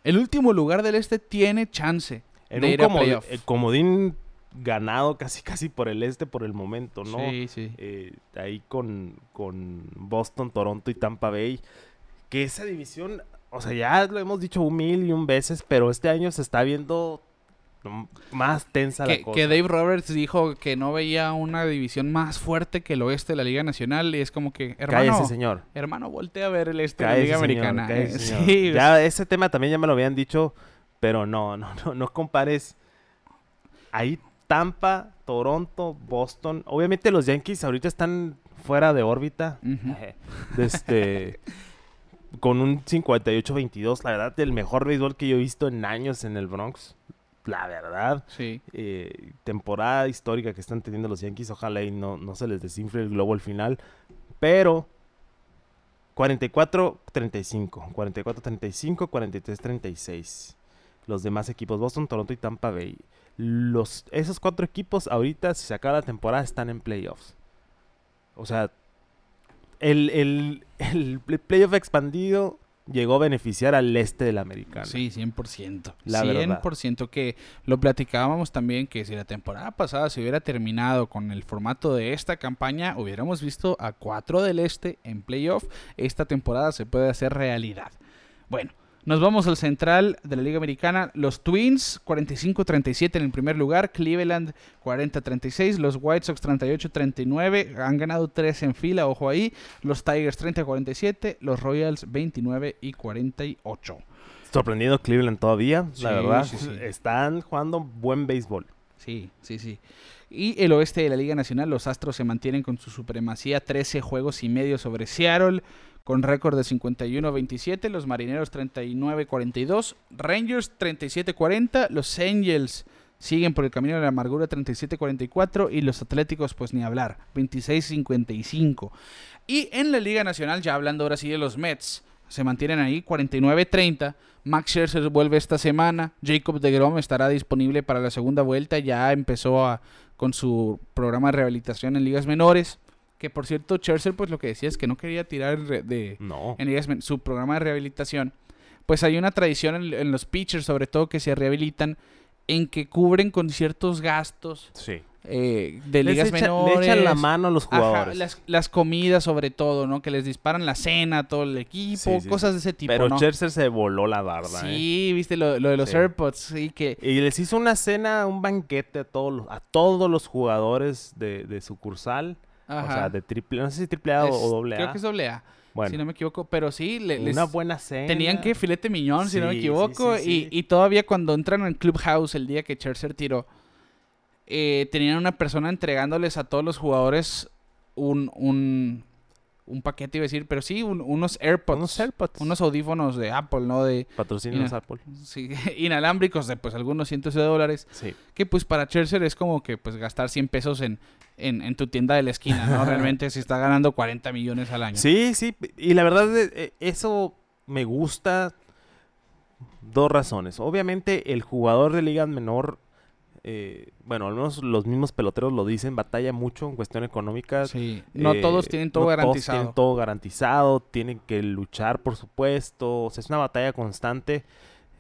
Speaker 2: El último lugar del este tiene chance
Speaker 3: en
Speaker 2: de
Speaker 3: un
Speaker 2: ir a
Speaker 3: comodi-
Speaker 2: playoff.
Speaker 3: el comodín ganado casi casi por el este por el momento, ¿no?
Speaker 2: Sí, sí.
Speaker 3: Eh, ahí con, con Boston, Toronto y Tampa Bay. Que esa división, o sea, ya lo hemos dicho un mil y un veces, pero este año se está viendo más tensa
Speaker 2: Que,
Speaker 3: la cosa.
Speaker 2: que Dave Roberts dijo que no veía una división más fuerte que el oeste de la Liga Nacional y es como que, hermano,
Speaker 3: Cállese, señor.
Speaker 2: hermano, voltea a ver el este de la Liga
Speaker 3: señor,
Speaker 2: Americana.
Speaker 3: cállese, señor.
Speaker 2: sí,
Speaker 3: Ya ese tema también ya me lo habían dicho, pero no, no, no, no compares. Ahí Tampa, Toronto, Boston. Obviamente los Yankees ahorita están fuera de órbita. Este con un 58-22, la verdad, el mejor béisbol que yo he visto en años en el Bronx. La verdad.
Speaker 2: Sí.
Speaker 3: Eh, temporada histórica que están teniendo los Yankees. Ojalá y no, no se les desinfle el globo al final. Pero 44-35, 44-35, 43-36. Los demás equipos, Boston, Toronto y Tampa Bay. Los, esos cuatro equipos ahorita, si se acaba la temporada, están en playoffs. O sea, el, el, el playoff expandido llegó a beneficiar al este de la americana.
Speaker 2: Sí, 100%.
Speaker 3: La verdad.
Speaker 2: 100% que lo platicábamos también que si la temporada pasada se hubiera terminado con el formato de esta campaña, hubiéramos visto a cuatro del este en playoff. Esta temporada se puede hacer realidad. Bueno, nos vamos al central de la Liga Americana. Los Twins 45-37 en el primer lugar. Cleveland 40-36. Los White Sox 38-39. Han ganado 3 en fila, ojo ahí. Los Tigers 30-47. Los Royals 29 y 48.
Speaker 3: Sorprendido Cleveland todavía,
Speaker 2: Sí,
Speaker 3: la verdad.
Speaker 2: sí, sí.
Speaker 3: Están jugando buen béisbol.
Speaker 2: Sí, sí, sí. Y el oeste de la Liga Nacional, los Astros se mantienen con su supremacía 13 juegos y medio sobre Seattle, con récord de 51-27, los Marineros 39-42, Rangers 37-40, los Angels siguen por el camino de la amargura 37-44 y los Atléticos pues ni hablar, 26-55. Y en la Liga Nacional, ya hablando ahora sí de los Mets, se mantienen ahí 49-30. Max Scherzer vuelve esta semana. Jacob de Grom estará disponible para la segunda vuelta. Ya empezó a- con su programa de rehabilitación en ligas menores. Que por cierto, Scherzer pues lo que decía es que no quería tirar de,
Speaker 3: No.
Speaker 2: en su programa de rehabilitación. Pues hay una tradición en, en los pitchers, sobre todo, que se rehabilitan. en que cubren con ciertos gastos
Speaker 3: Sí.
Speaker 2: eh, de
Speaker 3: Les
Speaker 2: ligas
Speaker 3: echa-
Speaker 2: menores.
Speaker 3: Le echan la mano a los
Speaker 2: Ajá,
Speaker 3: jugadores.
Speaker 2: las, las comidas sobre todo, ¿no? Que les disparan la cena a todo el equipo,
Speaker 3: Sí, sí,
Speaker 2: cosas de ese tipo,
Speaker 3: Pero
Speaker 2: ¿no?
Speaker 3: Scherzer se voló la barda, ¿eh?
Speaker 2: Sí, viste lo, lo de los
Speaker 3: Sí.
Speaker 2: AirPods, sí, que...
Speaker 3: Y les hizo una cena, un banquete a todos los, a todos los jugadores de, de sucursal. O sea, de triple, no sé si triple A
Speaker 2: Es-
Speaker 3: o doble A.
Speaker 2: Creo que es doble A,
Speaker 3: bueno,
Speaker 2: si no me equivoco, pero sí, le- les-
Speaker 3: una buena cena.
Speaker 2: tenían que filete miñón, si no me equivoco,
Speaker 3: sí, sí.
Speaker 2: Y, y todavía cuando entran al Clubhouse el día que Scherzer tiró, eh, tenían una persona entregándoles a todos los jugadores un, un, un paquete, iba a decir, pero sí, un- unos AirPods.
Speaker 3: Unos AirPods.
Speaker 2: Unos audífonos de Apple, ¿no? De
Speaker 3: Patrocínanos
Speaker 2: Mira.
Speaker 3: Apple.
Speaker 2: sí, inalámbricos de pues algunos cientos de dólares.
Speaker 3: Sí.
Speaker 2: Que pues para Scherzer es como que pues gastar 100 pesos en, en, en tu tienda de la esquina, ¿no? Realmente se está ganando 40 millones al año.
Speaker 3: Sí, sí. Y la verdad, eh, eh, eso me gusta. Dos razones. Obviamente, el jugador de liga menor, eh, bueno, al menos los mismos peloteros lo dicen, batalla mucho en cuestión económica.
Speaker 2: Sí, no
Speaker 3: Eh,
Speaker 2: todos tienen todo
Speaker 3: no
Speaker 2: garantizado.
Speaker 3: Todos tienen todo garantizado, tienen que luchar, por supuesto. O sea, es una batalla constante.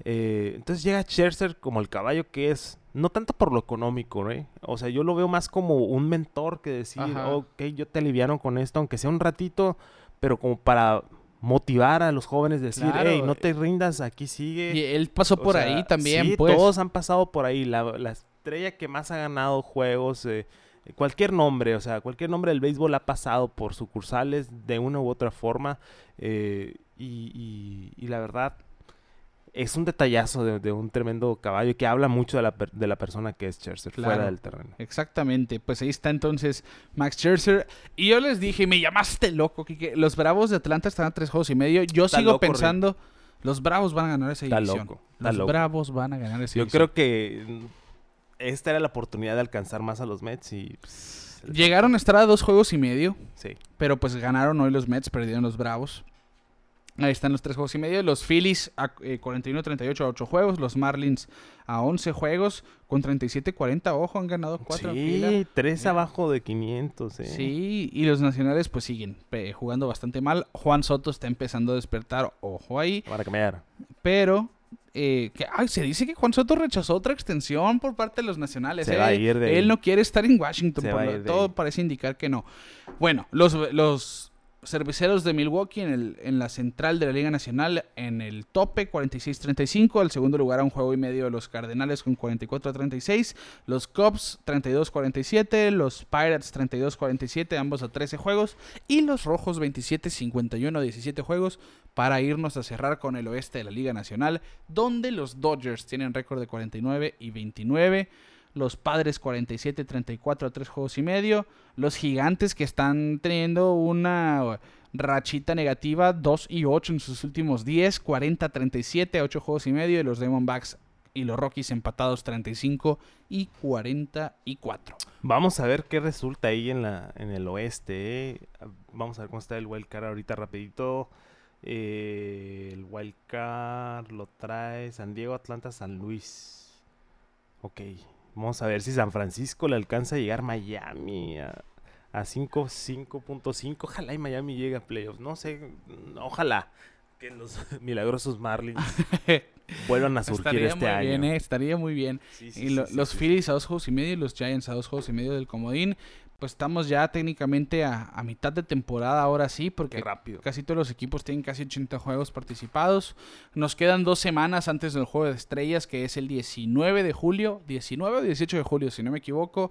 Speaker 3: Eh, entonces llega Scherzer como el caballo que es, no tanto por lo económico, ¿eh? O sea, yo lo veo más como un mentor que decir,
Speaker 2: Ajá.
Speaker 3: ok, yo te aliviano con esto, aunque sea un ratito, pero como para motivar a los jóvenes, decir,
Speaker 2: Claro.
Speaker 3: hey, no te rindas, aquí sigue.
Speaker 2: Y él pasó
Speaker 3: O
Speaker 2: por
Speaker 3: sea,
Speaker 2: ahí también,
Speaker 3: sí,
Speaker 2: pues.
Speaker 3: todos han pasado por ahí. La, la estrella que más ha ganado juegos, eh, cualquier nombre, o sea, cualquier nombre del béisbol ha pasado por sucursales de una u otra forma. eh, y, y- y la verdad, es un detallazo de, de un tremendo caballo que habla mucho de la, per- de la persona que es Scherzer fuera del terreno.
Speaker 2: Exactamente, pues ahí está entonces Max Scherzer. Y yo les dije, me llamaste loco, que los Bravos de Atlanta están a tres juegos y medio. Yo
Speaker 3: Está
Speaker 2: sigo
Speaker 3: loco, Rick.
Speaker 2: pensando, los Bravos van a ganar esa
Speaker 3: Está
Speaker 2: división.
Speaker 3: loco, está
Speaker 2: Los
Speaker 3: loco.
Speaker 2: Bravos van a ganar esa
Speaker 3: Yo
Speaker 2: división.
Speaker 3: creo que esta era la oportunidad de alcanzar más a los Mets y...
Speaker 2: Llegaron a estar a dos juegos y medio,
Speaker 3: Sí.
Speaker 2: pero pues ganaron hoy los Mets, perdieron los Bravos. Ahí están los tres juegos y medio. Los Phillies a eh, 41-38 a 8 juegos. Los Marlins a 11 juegos con 37-40. Ojo, han ganado 4 en fila.
Speaker 3: Sí, tres
Speaker 2: Mira.
Speaker 3: abajo de 500. eh.
Speaker 2: Sí, y los nacionales pues siguen jugando bastante mal. Juan Soto está empezando a despertar, ojo ahí,
Speaker 3: Para cambiar.
Speaker 2: pero eh, que, ay, se dice que Juan Soto rechazó otra extensión por parte de los nacionales.
Speaker 3: Se
Speaker 2: eh.
Speaker 3: va a ir de
Speaker 2: Él
Speaker 3: ahí.
Speaker 2: no quiere estar en Washington, por lo- todo
Speaker 3: ahí.
Speaker 2: parece indicar que no. Bueno, los, los cerveceros de Milwaukee en, el, en la central de la Liga Nacional en el tope 46-35, al segundo lugar a un juego y medio los Cardenales con 44-36, los Cubs 32-47, los Pirates 32-47, ambos a 13 juegos, y los Rojos 27-51 a 17 juegos para irnos a cerrar con el oeste de la Liga Nacional, donde los Dodgers tienen récord de 49 y 29. Los padres 47-34 a 3 juegos y medio. Los gigantes que están teniendo una rachita negativa 2 y 8 en sus últimos 10. 40-37 a 8 juegos y medio. Y los Diamondbacks y los Rockies empatados 35 y 44.
Speaker 3: Vamos a ver qué resulta ahí en la en el oeste. eh. Vamos a ver cómo está el wild card ahorita rapidito. Eh, el wild card lo trae San Diego, Atlanta, San Luis. Ok. Vamos a ver si San Francisco le alcanza a llegar Miami a, a 5, 5.5. Ojalá y Miami llegue a playoffs. No sé, ojalá que los milagrosos Marlins vuelvan a surgir
Speaker 2: Estaría
Speaker 3: este
Speaker 2: muy
Speaker 3: año.
Speaker 2: bien, eh, estaría muy bien.
Speaker 3: Sí,
Speaker 2: Y lo-
Speaker 3: sí,
Speaker 2: los. Phillies a dos juegos y medio y los Giants a dos juegos y medio del comodín. Pues estamos ya técnicamente a, a mitad de temporada ahora sí, porque
Speaker 3: Qué rápido.
Speaker 2: casi todos los equipos tienen casi 80 juegos participados. Nos quedan dos semanas antes del juego de estrellas, que es el 19 de julio, 19 o 18 de julio, si no me equivoco.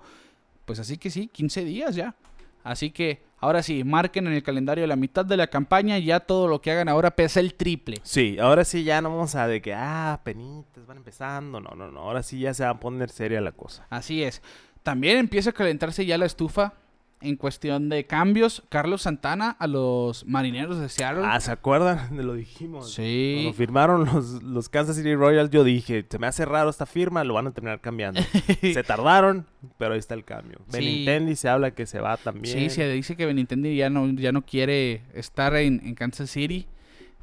Speaker 2: Pues así que sí, 15 días ya. Así que ahora sí, marquen en el calendario la mitad de la campaña, ya todo lo que hagan ahora pesa el triple.
Speaker 3: Sí, ahora sí ya no vamos a de que, ah, penitas, van empezando. No, no, no. Ahora sí ya se va a poner seria la cosa.
Speaker 2: Así es. También empieza a calentarse ya la estufa en cuestión de cambios. Carlos Santana a los marineros de Seattle.
Speaker 3: Ah, ¿se acuerdan? De lo dijimos.
Speaker 2: sí.
Speaker 3: Cuando firmaron los, los Kansas City Royals, yo dije, se me hace raro esta firma, lo van a terminar cambiando. se tardaron, pero ahí está el cambio.
Speaker 2: Sí.
Speaker 3: Benintendi se habla que se va también.
Speaker 2: Sí, se dice que Benintendi ya no, ya no quiere estar en, en Kansas City.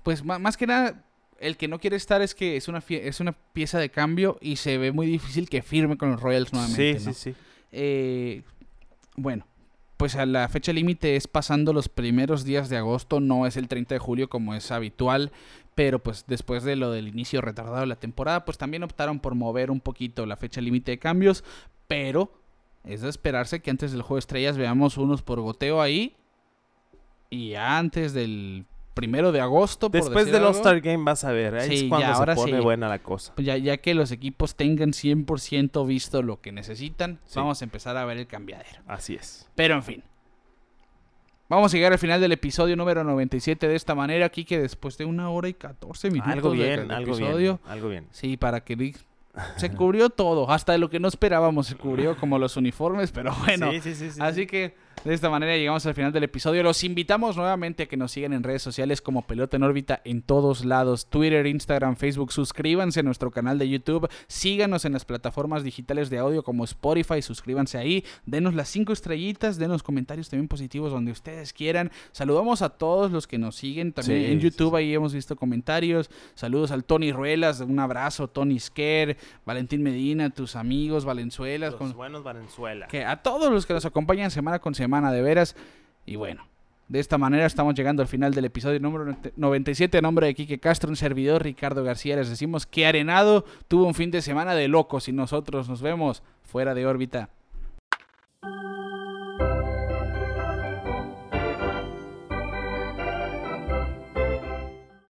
Speaker 2: Pues más que nada, el que no quiere estar es que es una, es una pieza de cambio y se ve muy difícil que firme con los Royals nuevamente.
Speaker 3: Sí,
Speaker 2: ¿no?
Speaker 3: sí, sí.
Speaker 2: Eh, bueno, pues a la fecha límite es pasando los primeros días de agosto, no es el 30 de julio como es habitual, pero pues después de lo del inicio retardado de la temporada, pues también optaron por mover un poquito la fecha límite de cambios, pero es de esperarse que antes del juego de estrellas veamos unos por goteo ahí y antes del primero de agosto. por
Speaker 3: Después del All-Star Game vas a ver. Ahí
Speaker 2: Sí,
Speaker 3: es
Speaker 2: ya,
Speaker 3: cuando
Speaker 2: ahora
Speaker 3: se pone
Speaker 2: sí.
Speaker 3: buena la cosa.
Speaker 2: pues ya, ya que los equipos tengan 100% visto lo que necesitan,
Speaker 3: Sí.
Speaker 2: vamos a empezar a ver el cambiadero.
Speaker 3: Así es.
Speaker 2: Pero en fin. Vamos a llegar al final del episodio número 97 de esta manera, aquí que después de una hora y 14 minutos
Speaker 3: Algo bien,
Speaker 2: de
Speaker 3: algo
Speaker 2: episodio,
Speaker 3: bien. Algo bien.
Speaker 2: Sí, para que se cubrió todo, hasta de lo que no esperábamos se cubrió como los uniformes, pero bueno.
Speaker 3: sí, sí, sí, sí,
Speaker 2: Así que de esta manera llegamos al final del episodio. Los invitamos nuevamente a que nos sigan en redes sociales como Pelota en órbita en todos lados, Twitter, Instagram, Facebook. Suscríbanse a nuestro canal de YouTube, síganos en las plataformas digitales de audio como Spotify, suscríbanse ahí, denos las cinco estrellitas, denos comentarios también positivos donde ustedes quieran. Saludamos a todos los que nos siguen también
Speaker 3: Sí,
Speaker 2: en YouTube,
Speaker 3: sí.
Speaker 2: ahí hemos visto comentarios. Saludos al Tony Ruelas, un abrazo, Tony Sker, Valentín Medina, tus amigos, Valenzuelas,
Speaker 3: Los
Speaker 2: con-
Speaker 3: buenos Valenzuela.
Speaker 2: que a todos los que nos acompañan semana con semana de veras. Y bueno, de esta manera estamos llegando al final del episodio número 97. A nombre de Quique Castro, un servidor, Ricardo García, les decimos que Arenado tuvo un fin de semana de locos y nosotros nos vemos fuera de órbita.